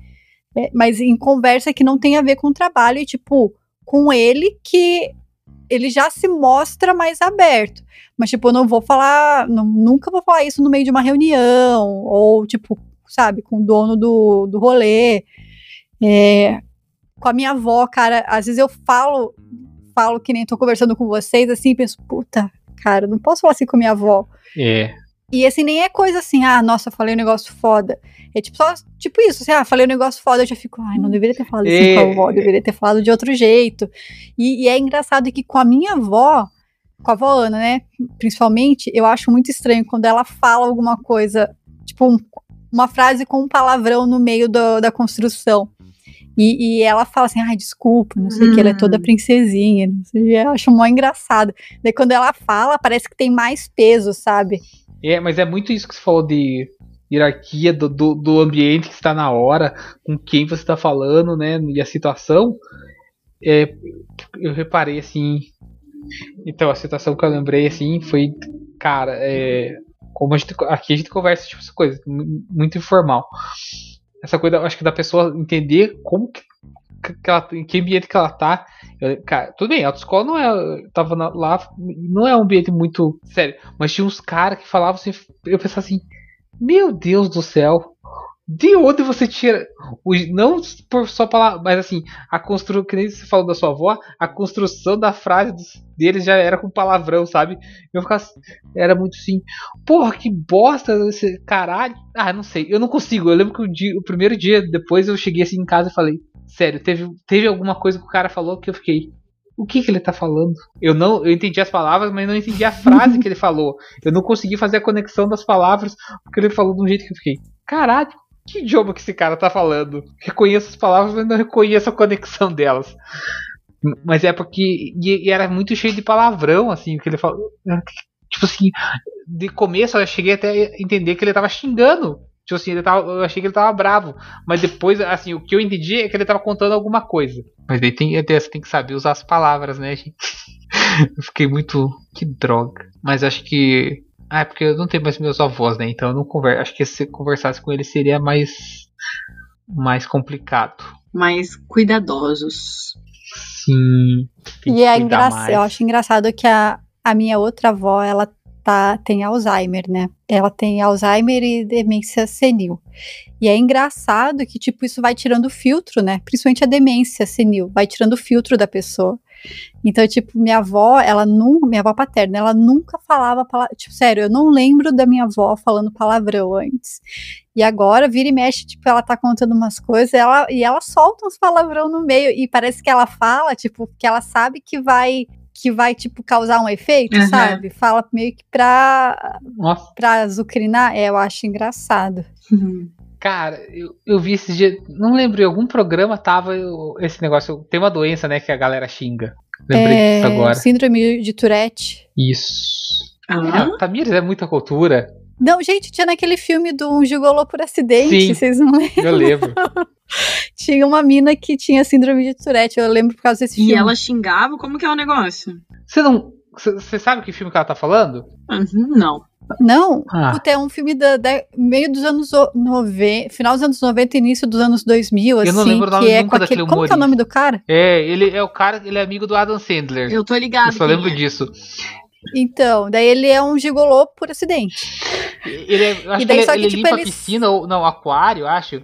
É, mas em conversa que não tem a ver com o trabalho, e, tipo, com ele que ele já se mostra mais aberto. Mas, tipo, eu não vou falar, não, nunca vou falar isso no meio de uma reunião, ou, tipo, sabe, com o dono do, do rolê. É, com a minha avó, cara, às vezes eu falo, falo que nem tô conversando com vocês, assim, penso, puta, cara, não posso falar assim com minha avó. É. E assim, nem é coisa assim, ah, nossa, falei um negócio foda. É tipo só, tipo isso, assim, ah, falei um negócio foda, eu já fico, ai, não deveria ter falado assim é. com a avó, deveria ter falado de outro jeito. E, e, é engraçado que com a minha avó, com a avó Ana, né, principalmente, eu acho muito estranho quando ela fala alguma coisa, tipo, um, uma frase com um palavrão no meio do, da construção. E, e, ela fala assim, ai, desculpa, não sei o hum. que, ela é toda hum. princesinha, não sei, eu acho mó engraçado. Daí quando ela fala, parece que tem mais peso, sabe? É, mas é muito isso que você falou de hierarquia do, do, do ambiente que está na hora, com quem você está falando, né, e a situação. É, eu reparei assim. Então, a situação que eu lembrei assim foi, cara, é, como a gente, aqui a gente conversa tipo essa coisa, muito informal. Essa coisa, acho que da pessoa entender como que, que ela, em que ambiente que ela tá. Eu, cara, tudo bem, a autoescola não é. Tava na, lá, não é um ambiente muito sério. Mas tinha uns caras que falavam assim. Eu pensava assim, meu Deus do céu, de onde você tira. Não por só palavra, mas assim, a construção, que nem você falou da sua avó, a construção da frase dos, deles já era com palavrão, sabe? Eu ficava. Era muito assim. Porra, que bosta esse caralho. Ah, não sei, eu não consigo. Eu lembro que o, dia, o primeiro dia depois eu cheguei assim em casa e falei: Sério, teve, teve alguma coisa que o cara falou que eu fiquei. O que, que ele tá falando? Eu não, eu entendi as palavras, mas não entendi a frase que ele falou. Eu não consegui fazer a conexão das palavras porque ele falou de um jeito que eu fiquei. Caralho, que idioma que esse cara tá falando? Reconheço as palavras, mas não reconheço a conexão delas. Mas é porque. E, e era muito cheio de palavrão, assim, que ele falou. Tipo assim, de começo eu cheguei até a entender que ele tava xingando. Tipo assim, ele tava, eu achei que ele tava bravo. Mas depois, assim, o que eu entendi é que ele tava contando alguma coisa. Mas daí tem, você tem que saber usar as palavras, né, gente? <laughs> eu fiquei muito. Que droga. Mas acho que ah, é porque eu não tenho mais meus avós, né? Então eu não converso. Acho que se conversasse com eles seria mais. mais complicado. Mais cuidadosos. Sim. E é engraçado. Eu acho engraçado que a, a minha outra avó, ela tá, tem Alzheimer, né? Ela tem Alzheimer e demência senil. E é engraçado que, tipo, isso vai tirando o filtro, né? Principalmente a demência senil, vai tirando o filtro da pessoa. Então, tipo, minha avó, ela nunca, minha avó paterna, ela nunca falava, tipo, sério, eu não lembro da minha avó falando palavrão antes. E agora, vira e mexe, tipo, ela tá contando umas coisas ela, e ela solta uns palavrão no meio, e parece que ela fala, tipo, que ela sabe que vai que vai, tipo, causar um efeito, uhum. sabe? Fala meio que pra, Nossa. pra azucrinar. É, eu acho engraçado. Uhum. Cara, eu, eu vi esse dia. Não lembro, em algum programa tava eu, esse negócio. Tem uma doença, né, que a galera xinga. Lembrei é, disso agora. Síndrome de Tourette. Isso. Ah. É, Tamires é muita cultura. Não, gente, tinha naquele filme do um Gigolô por acidente, Sim, vocês não lembram? Eu lembro. <laughs> tinha uma mina que tinha síndrome de Tourette, eu lembro por causa desse e filme. E ela xingava? Como que é o negócio? Você não. Você sabe que filme que ela tá falando? Uhum, não. Não, ah. puta, é um filme da, da, meio dos anos 90, final dos anos 90 início dos anos 2000, assim, Eu não assim, lembro o nome que é com aquele, como que é o nome do cara? É, ele é o cara, ele é amigo do Adam Sandler. Eu tô ligado. Eu só lembro é. disso. Então, daí ele é um gigolô por acidente. Ele é, acho e daí, que ele, ele que, tipo, limpa eles... piscina, ou não, aquário, acho.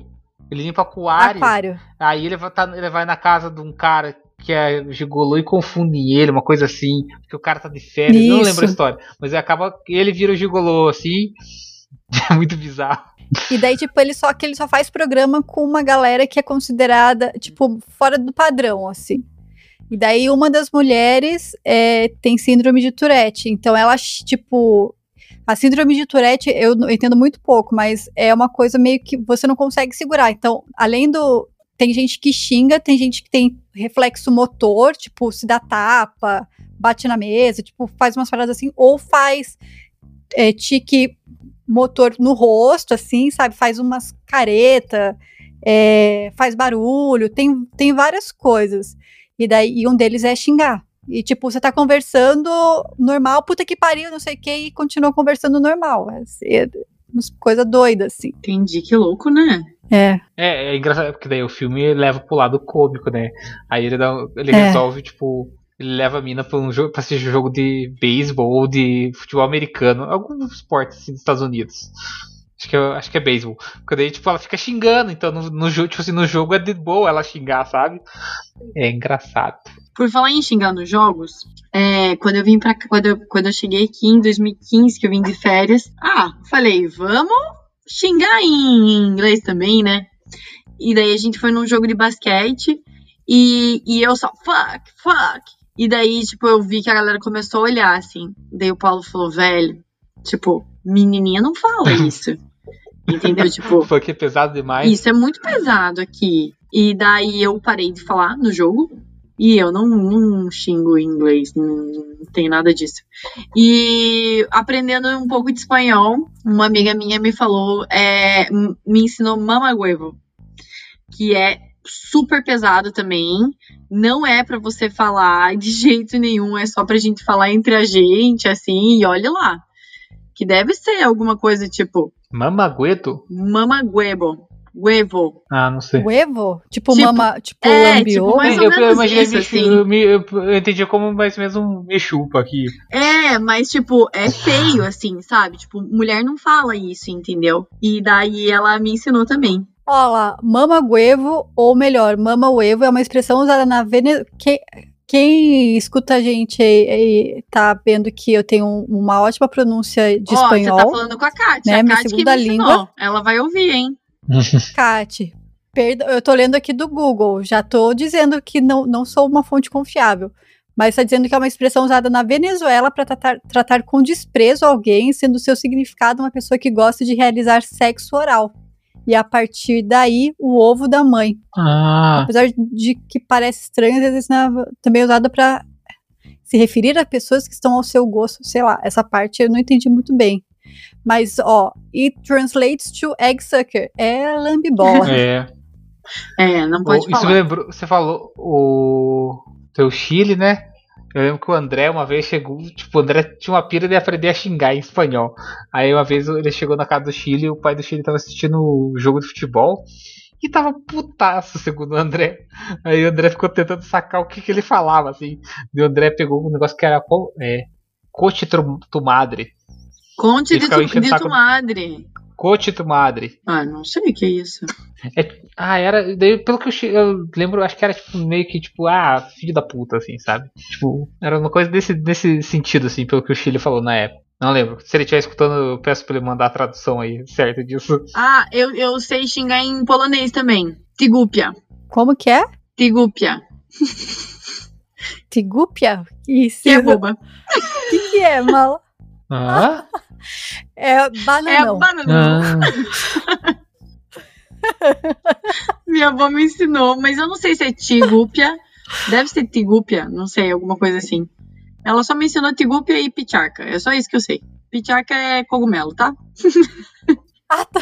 Ele limpa aquário. Aquário. Aí ele vai, tá, ele vai na casa de um cara que é gigolô e confunde ele, uma coisa assim, porque o cara tá de férias, Isso. não lembro a história, mas acaba ele vira o gigolô assim, <laughs> é muito bizarro. E daí, tipo, ele só que ele só faz programa com uma galera que é considerada, tipo, fora do padrão, assim. E daí uma das mulheres é, tem síndrome de Tourette. Então ela, tipo, a síndrome de Tourette eu, entendo muito pouco, mas é uma coisa meio que você não consegue segurar. Então, além do, tem gente que xinga, tem gente que tem reflexo motor, tipo, se dá tapa, bate na mesa, tipo, faz umas paradas assim, ou faz é, tique motor no rosto, assim, sabe? Faz umas careta, é, faz barulho, tem, tem várias coisas. E daí e um deles é xingar. E tipo, você tá conversando normal, puta que pariu, não sei o que, e continua conversando normal. É, é coisa doida, assim. Entendi, que louco, né? É. é. É, engraçado, porque daí o filme leva pro lado cômico, né? Aí ele, dá, ele é. resolve, tipo, ele leva a mina pra, um jogo, pra assistir um jogo de beisebol ou de futebol americano, algum esporte assim dos Estados Unidos. Acho que, acho que é beisebol. Porque daí, tipo, ela fica xingando, então no, no, tipo assim, no jogo é de boa ela xingar, sabe? É engraçado. Por falar em xingar nos jogos, é, quando eu vim para quando eu, quando eu cheguei aqui em 2015, que eu vim de férias, ah, falei, vamos xingar em inglês também, né? E daí a gente foi num jogo de basquete e, e eu só, fuck, fuck. E daí, tipo, eu vi que a galera começou a olhar, assim. Daí o Paulo falou, velho, tipo, menininha não fala <laughs> isso. Entendeu? <laughs> Tipo. Fuck é pesado demais. Isso é muito pesado aqui. E daí eu parei de falar no jogo. E eu não, não xingo inglês, não, não tem nada disso. E aprendendo um pouco de espanhol, uma amiga minha me falou, é, me ensinou mamaguevo, que é super pesado também. Não é para você falar de <laughs> jeito nenhum, é só pra gente falar entre a gente, assim, e olha lá. Que deve ser alguma coisa tipo Mamagueto? mamaguebo. Huevo. Ah, não sei. Uevo? Tipo, Tipo- mama, tipo, é, lambiô? tipo, mais ou eu, eu menos imaginei isso, assim. eu, me- eu- eu entendi como mais ou menos um mechupa aqui. É, mas tipo, é feio assim, sabe? Tipo, mulher não fala isso, entendeu? E daí ela me ensinou também. Olha lá, mama guevo, ou melhor, mama uevo é uma expressão usada na Venezuela. Quem, quem escuta a gente aí, aí tá vendo que eu tenho um- uma ótima pronúncia de Ó, espanhol. você tá falando com a Kátia. né, a minha Kátia segunda língua. Ela vai ouvir, hein? <laughs> Kate, perdão, eu tô lendo aqui do Google, já tô dizendo que não, não sou uma fonte confiável. Mas está dizendo que é uma expressão usada na Venezuela para tratar, tratar com desprezo alguém, sendo seu significado uma pessoa que gosta de realizar sexo oral. E a partir daí, o ovo da mãe. Ah, Apesar de que parece estranho, às vezes na- também é usada para se referir a pessoas que estão ao seu gosto, sei lá. Essa parte eu não entendi muito bem. Mas, ó, it translates to egg sucker. É lambibola. é. É, não pode O- isso falar. lembrou, você falou o teu Chile, né? Eu lembro que o André uma vez chegou, tipo, o André tinha uma pira de aprender a xingar em espanhol. Aí uma vez ele chegou na casa do Chile e o pai do Chile tava assistindo o jogo de futebol e tava putaço, segundo o André. Aí o André ficou tentando sacar o que, que ele falava, assim. E o André pegou um negócio que era é, coche tu madre. Conte de, tu, de tu madre. Coche tu madre. Ah, não sei o que é isso. Ah, era. Daí, pelo que eu, che- eu lembro, acho que era tipo, meio que tipo, ah, filho da puta, assim, sabe? Tipo, era uma coisa desse, desse sentido, assim, pelo que o Chile falou na época. Não lembro. Se ele estiver escutando, eu peço pra ele mandar a tradução aí, certo disso. Ah, eu, eu sei xingar em polonês também. Tigupia. Como que é? Tigupia. Tigúpia? Isso. Que é boba. O <laughs> que, que é, mala? Ah? É É bananão. banana. ah. Minha avó me ensinou, mas eu não sei se é tigúpia. Deve ser tigúpia, não sei, alguma coisa assim. Ela só me ensinou tigúpia e picharca. É só isso que eu sei. Picharca é cogumelo, tá? Ah, tá.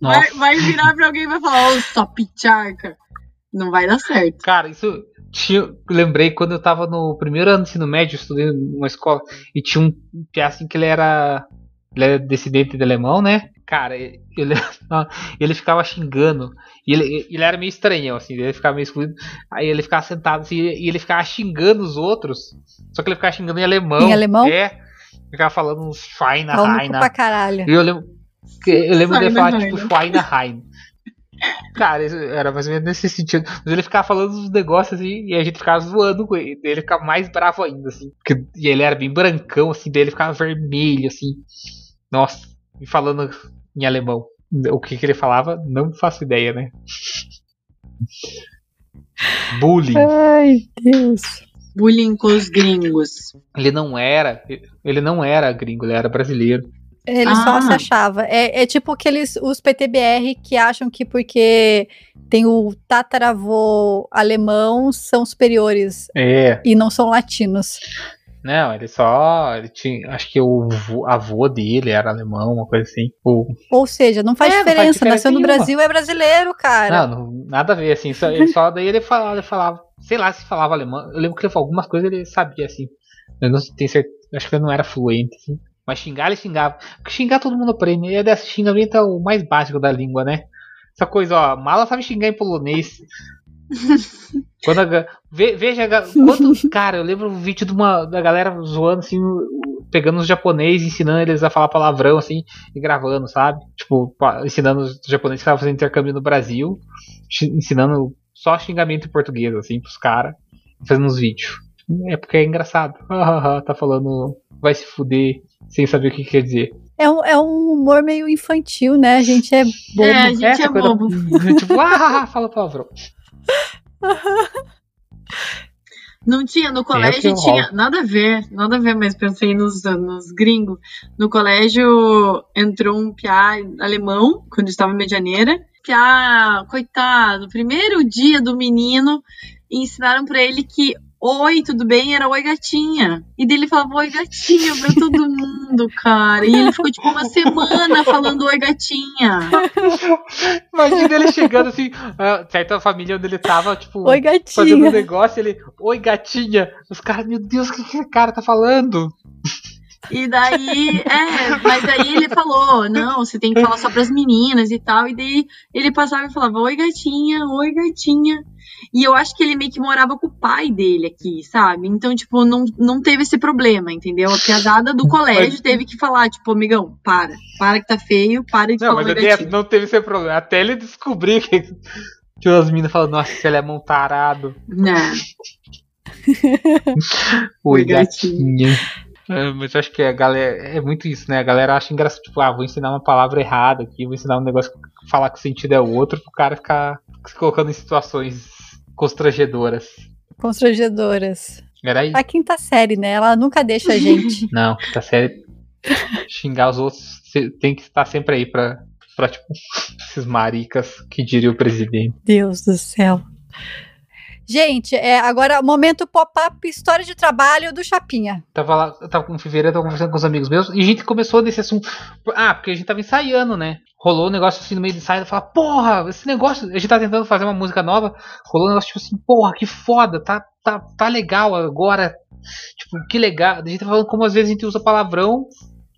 Vai, vai virar pra alguém e vai falar, ô, só picharca. Não vai dar certo. Cara, isso. Tinha, lembrei quando eu tava no primeiro ano do ensino médio, eu estudei numa escola, e tinha um piá assim que ele era. Ele era descendente de alemão, né? Cara, ele, <laughs> ele ficava xingando. E ele, ele era meio estranhão, assim, ele ficava meio excluído. Aí ele ficava sentado assim, e ele ficava xingando os outros. Só que ele ficava xingando em alemão. Em alemão? É. Ficava falando uns cu Raina. pra caralho. E eu lembro. Eu lembro dele falar, tipo. Schweinerein. Cara, isso era mais ou menos nesse sentido. Mas ele ficava falando uns negócios assim, e a gente ficava zoando com ele. Ele ficava mais bravo ainda, assim. Porque, e ele era bem brancão, assim, daí ele ficava vermelho, assim. Nossa, e falando em alemão. O que, que ele falava, não faço ideia, né? Bullying. Ai, Deus. Bullying com os gringos. Ele não era. Ele não era gringo, ele era brasileiro. Ele só Ah. se achava. É, é tipo aqueles os PTBR que acham que porque tem o tataravô alemão são superiores É. e não são latinos. Não, ele só. Ele tinha. Acho que o vô- avô dele era alemão, uma coisa assim. O, Ou seja, não faz É, não faz diferença. diferença Nasceu no nenhuma. Brasil é brasileiro, cara. Não, não, nada a ver, assim. Só, ele só daí ele falava, ele falava, sei lá se falava alemão. Eu lembro que ele falou algumas coisas ele sabia, assim. Eu não tenho certeza. Acho que ele não era fluente, assim. Mas xingar ele xingava. Porque xingar todo mundo aprende. E é desse xingamento é o mais básico da língua, né? Essa coisa, ó, mala sabe xingar em polonês. <laughs> Quando a ve- veja, quanto, <laughs> cara, eu lembro um vídeo de uma da galera zoando assim, pegando os japoneses, ensinando eles a falar palavrão assim e gravando, sabe? Tipo, ensinando os japoneses que estavam fazendo intercâmbio no Brasil, ensinando só xingamento em português assim pros caras, fazendo uns vídeos. É porque é engraçado. <laughs> tá falando vai se fuder sem saber o que quer dizer. É, um, é um humor meio infantil, né? A gente é bobo. É, a gente Essa é coisa- bobo. <laughs> tipo, ah, fala palavrão. <laughs> Não tinha, no É, colégio que tinha. Nada a ver, nada a ver, mas pensei nos, nos gringos. No colégio entrou um piá alemão, quando eu estava em medianeira. Piá, coitado, primeiro dia do menino, ensinaram pra ele que oi, tudo bem? Era oi, gatinha. E dele falava oi, gatinha pra todo mundo, cara. E ele ficou tipo uma semana falando oi, gatinha. <laughs> Imagina ele chegando assim, ah, certa família onde ele tava, tipo, Oi, fazendo um negócio, ele, oi gatinha. Os caras, meu Deus, o que, que esse cara tá falando? E daí, é, mas aí ele falou, não, você tem que falar só pras meninas e tal. E daí ele passava e falava, oi gatinha, oi gatinha. E eu acho que ele meio que morava com o pai dele aqui, sabe? Então, tipo, não, não teve esse problema, entendeu? A piadada do colégio teve que falar, tipo, amigão, para, para que tá feio, para de Não, falar mas oi gatinha. não teve esse problema. Até ele descobrir que, <laughs> as meninas falam, nossa, ele é montarado. Né? <laughs> Oi, gatinho. gatinha. É, mas acho que a galera. É muito isso, né? A galera acha engraçado, tipo, ah, vou ensinar uma palavra errada aqui, vou ensinar um negócio que falar que o sentido é outro, pro cara ficar se colocando em situações constrangedoras. Constrangedoras. Era isso. A quinta série, né? Ela nunca deixa a gente. <laughs> Não, tá sério. Xingar os outros tem que estar sempre aí pra, pra tipo, <laughs> esses maricas que diria o presidente. Deus do céu. Gente, é, agora, momento pop-up, história de trabalho do Chapinha. Tava lá, eu tava com fevereiro, tava conversando com os amigos meus, e a gente começou nesse assunto. Ah, porque a gente tava ensaiando, né? Rolou um negócio assim no meio do ensaio, fala, porra, esse negócio. A gente tá tentando fazer uma música nova, rolou um negócio tipo assim, porra, que foda, tá, tá, tá legal agora. Tipo, que legal. A gente tá falando como às vezes a gente usa palavrão,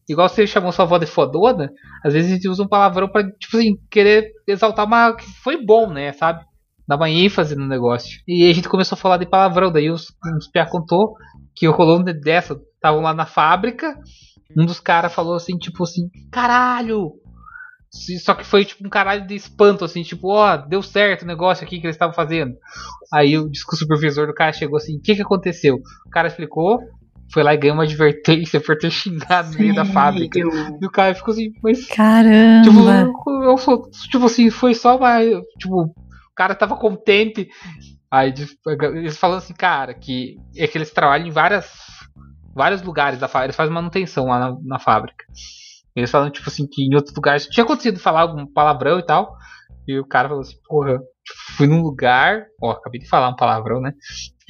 igual você chamou sua avó de fodona, às vezes a gente usa um palavrão pra, tipo assim, querer exaltar uma. que foi bom, né, sabe? Dar uma ênfase no negócio. E aí a gente começou a falar de palavrão, daí os, os Pia contou que rolou um dessa, estavam lá na fábrica, um dos caras falou assim, tipo assim, caralho! Se- Só que foi tipo um caralho de espanto, assim, tipo, ó, deu certo o negócio aqui que eles estavam fazendo. Aí o, o supervisor do cara chegou assim, o que que aconteceu? O cara explicou, foi lá e ganhou uma advertência por ter <laughs> xingado no meio da fábrica. Sério? E o cara ficou assim, mas Tipo, Caramba. eu, eu sou- tipo assim, foi só uma. Tipo, o cara tava contente. Aí eles falando assim, cara, que é que eles trabalham em várias, vários lugares da fábrica. Eles fazem manutenção lá na, na fábrica. Eles falam, tipo assim, que em outros lugares tinha acontecido falar algum palavrão e tal. E o cara falou assim, porra, tipo, fui num lugar. Ó, acabei de falar um palavrão, né?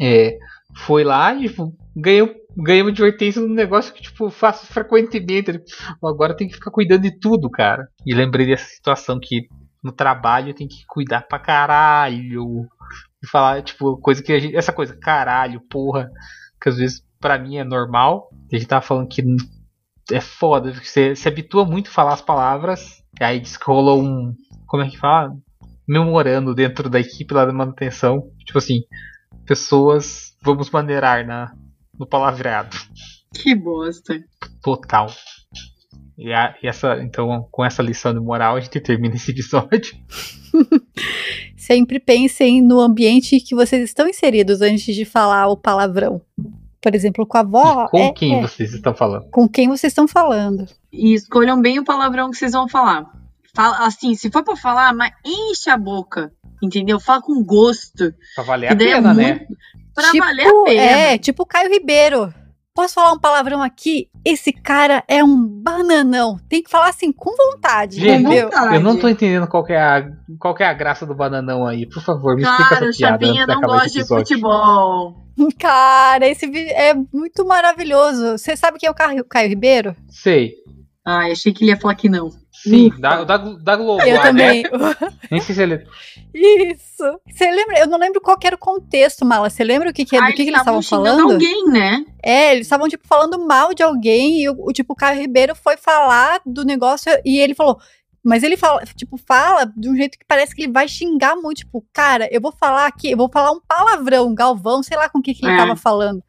É, foi lá e tipo, ganhou, uma advertência num negócio que, tipo, faço frequentemente. Agora tem que ficar cuidando de tudo, cara. E lembrei dessa situação que no trabalho tem que cuidar pra caralho. E falar, tipo, coisa que a gente. Essa coisa, caralho, porra. Que às vezes pra mim é normal. A gente tava falando que é foda. Você se habitua muito a falar as palavras. E aí diz que rolou um. Como é que fala? Memorando dentro da equipe lá da manutenção. Tipo assim, pessoas vamos maneirar na, no palavreado Que bosta. total. E, a- e essa, então, com essa lição de moral, a gente termina esse episódio. <laughs> Sempre pensem no ambiente que vocês estão inseridos antes de falar o palavrão. Por exemplo, com a avó. E com é- quem é, vocês estão falando? com quem vocês estão falando. E escolham bem o palavrão que vocês vão falar. Fala, assim, se for pra falar, mas enche a boca. Entendeu? Fala com gosto. Pra valer a é pena, né? muito- Pra valer a pena. É, tipo o Caio Ribeiro. Posso falar um palavrão aqui? Esse cara é um bananão. Tem que falar assim com vontade, Gente, entendeu? vontade. Eu não tô entendendo qual que, é a, qual que é a graça do bananão aí. Por favor, me explica Cara, o essa piada Chapinha antes de não gosta de futebol. <laughs> Cara, esse vídeo é muito maravilhoso. Você sabe quem é o Caio, Caio Ribeiro? Sei. Ah, achei que ele ia falar que não. Sim, Ufa. da, da, da Globo. Eu lá, também. Né? Nem sei se ele. Isso. Você lembra? Eu não lembro qual que era o contexto, Mala. Você lembra o que, que, Ah, do que, que eles estavam falando? alguém, né? É, eles estavam, tipo, falando mal de alguém e o, o, tipo, o Caio Ribeiro foi falar do negócio e ele falou. Mas ele fala, tipo, fala de um jeito que parece que ele vai xingar muito. Tipo, cara, eu vou falar aqui, eu vou falar um palavrão, Galvão, sei lá com o que, que ele É. tava falando.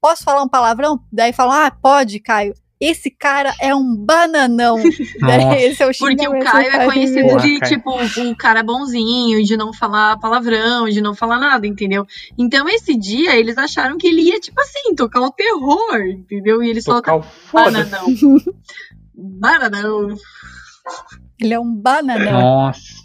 Posso falar um palavrão? Daí fala, ah, pode, Caio. Esse cara é um bananão. <laughs> <laughs> Esse é o Porque o xingamento do Caio é conhecido de, Caio. tipo, o cara bonzinho, de não falar palavrão, de não falar nada, entendeu? Então, esse dia, eles acharam que ele ia, tipo assim, tocar o terror, entendeu? E ele só Tocar o bananão. <laughs> Bananão. Ele é um bananão. Nossa.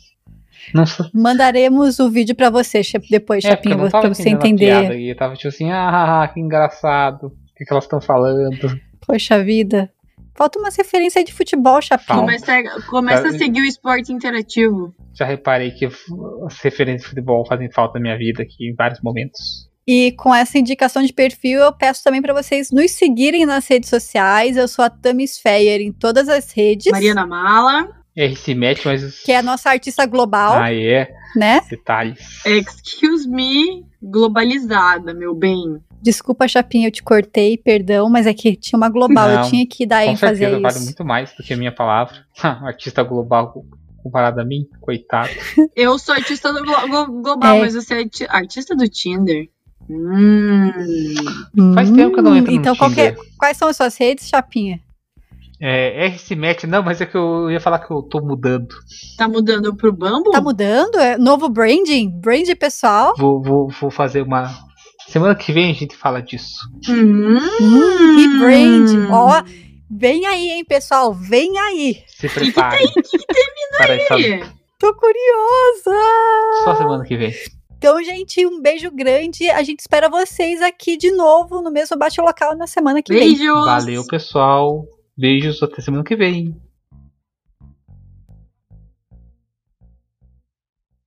Nossa. Mandaremos o vídeo pra você depois, É, não pra você piada entender. Eu tava tipo assim, ah, que engraçado. O que, que elas estão falando? Poxa vida. Falta umas referências de futebol, Chapinha. Começa, a- começa a Tá. seguir o esporte interativo. Já reparei que as referências de futebol fazem falta na minha vida aqui em vários momentos. E com essa indicação de perfil, eu peço também pra vocês nos seguirem nas redes sociais. Eu sou a Tamis Feyer em todas as redes. Mariana Mala, R se mete, mas. Que é a nossa artista global, Ah, é. né? Detalhes. excuse me, globalizada, meu bem. Desculpa, Chapinha, eu te cortei, perdão, mas é que tinha uma global, Não, eu tinha que dar Com ênfase a certeza isso. vale muito mais do que a minha palavra. <laughs> artista global comparado a mim, coitado. <laughs> Eu sou artista do glo- glo- global, É. mas você é arti- artista do Tinder. Hum. Faz tempo que eu não entro no Então, qual que é- Tinder. quais são as suas redes, Chapinha? É, RC Match, não, mas é que eu ia falar que eu tô mudando. Tá mudando pro Bumble? Tá mudando? É novo branding? Brand pessoal? Vou, vou, vou fazer uma. Semana que vem a gente fala disso. Hum. Hum, que brand! Ó, vem aí, hein, pessoal? Vem aí! Se prepare. <laughs> para essa... Ih, Tô curiosa! Só semana que vem. Então, gente, um beijo grande. A gente espera vocês aqui de novo no mesmo bate local na semana que vem. Beijos. Valeu, pessoal. Beijos até semana que vem.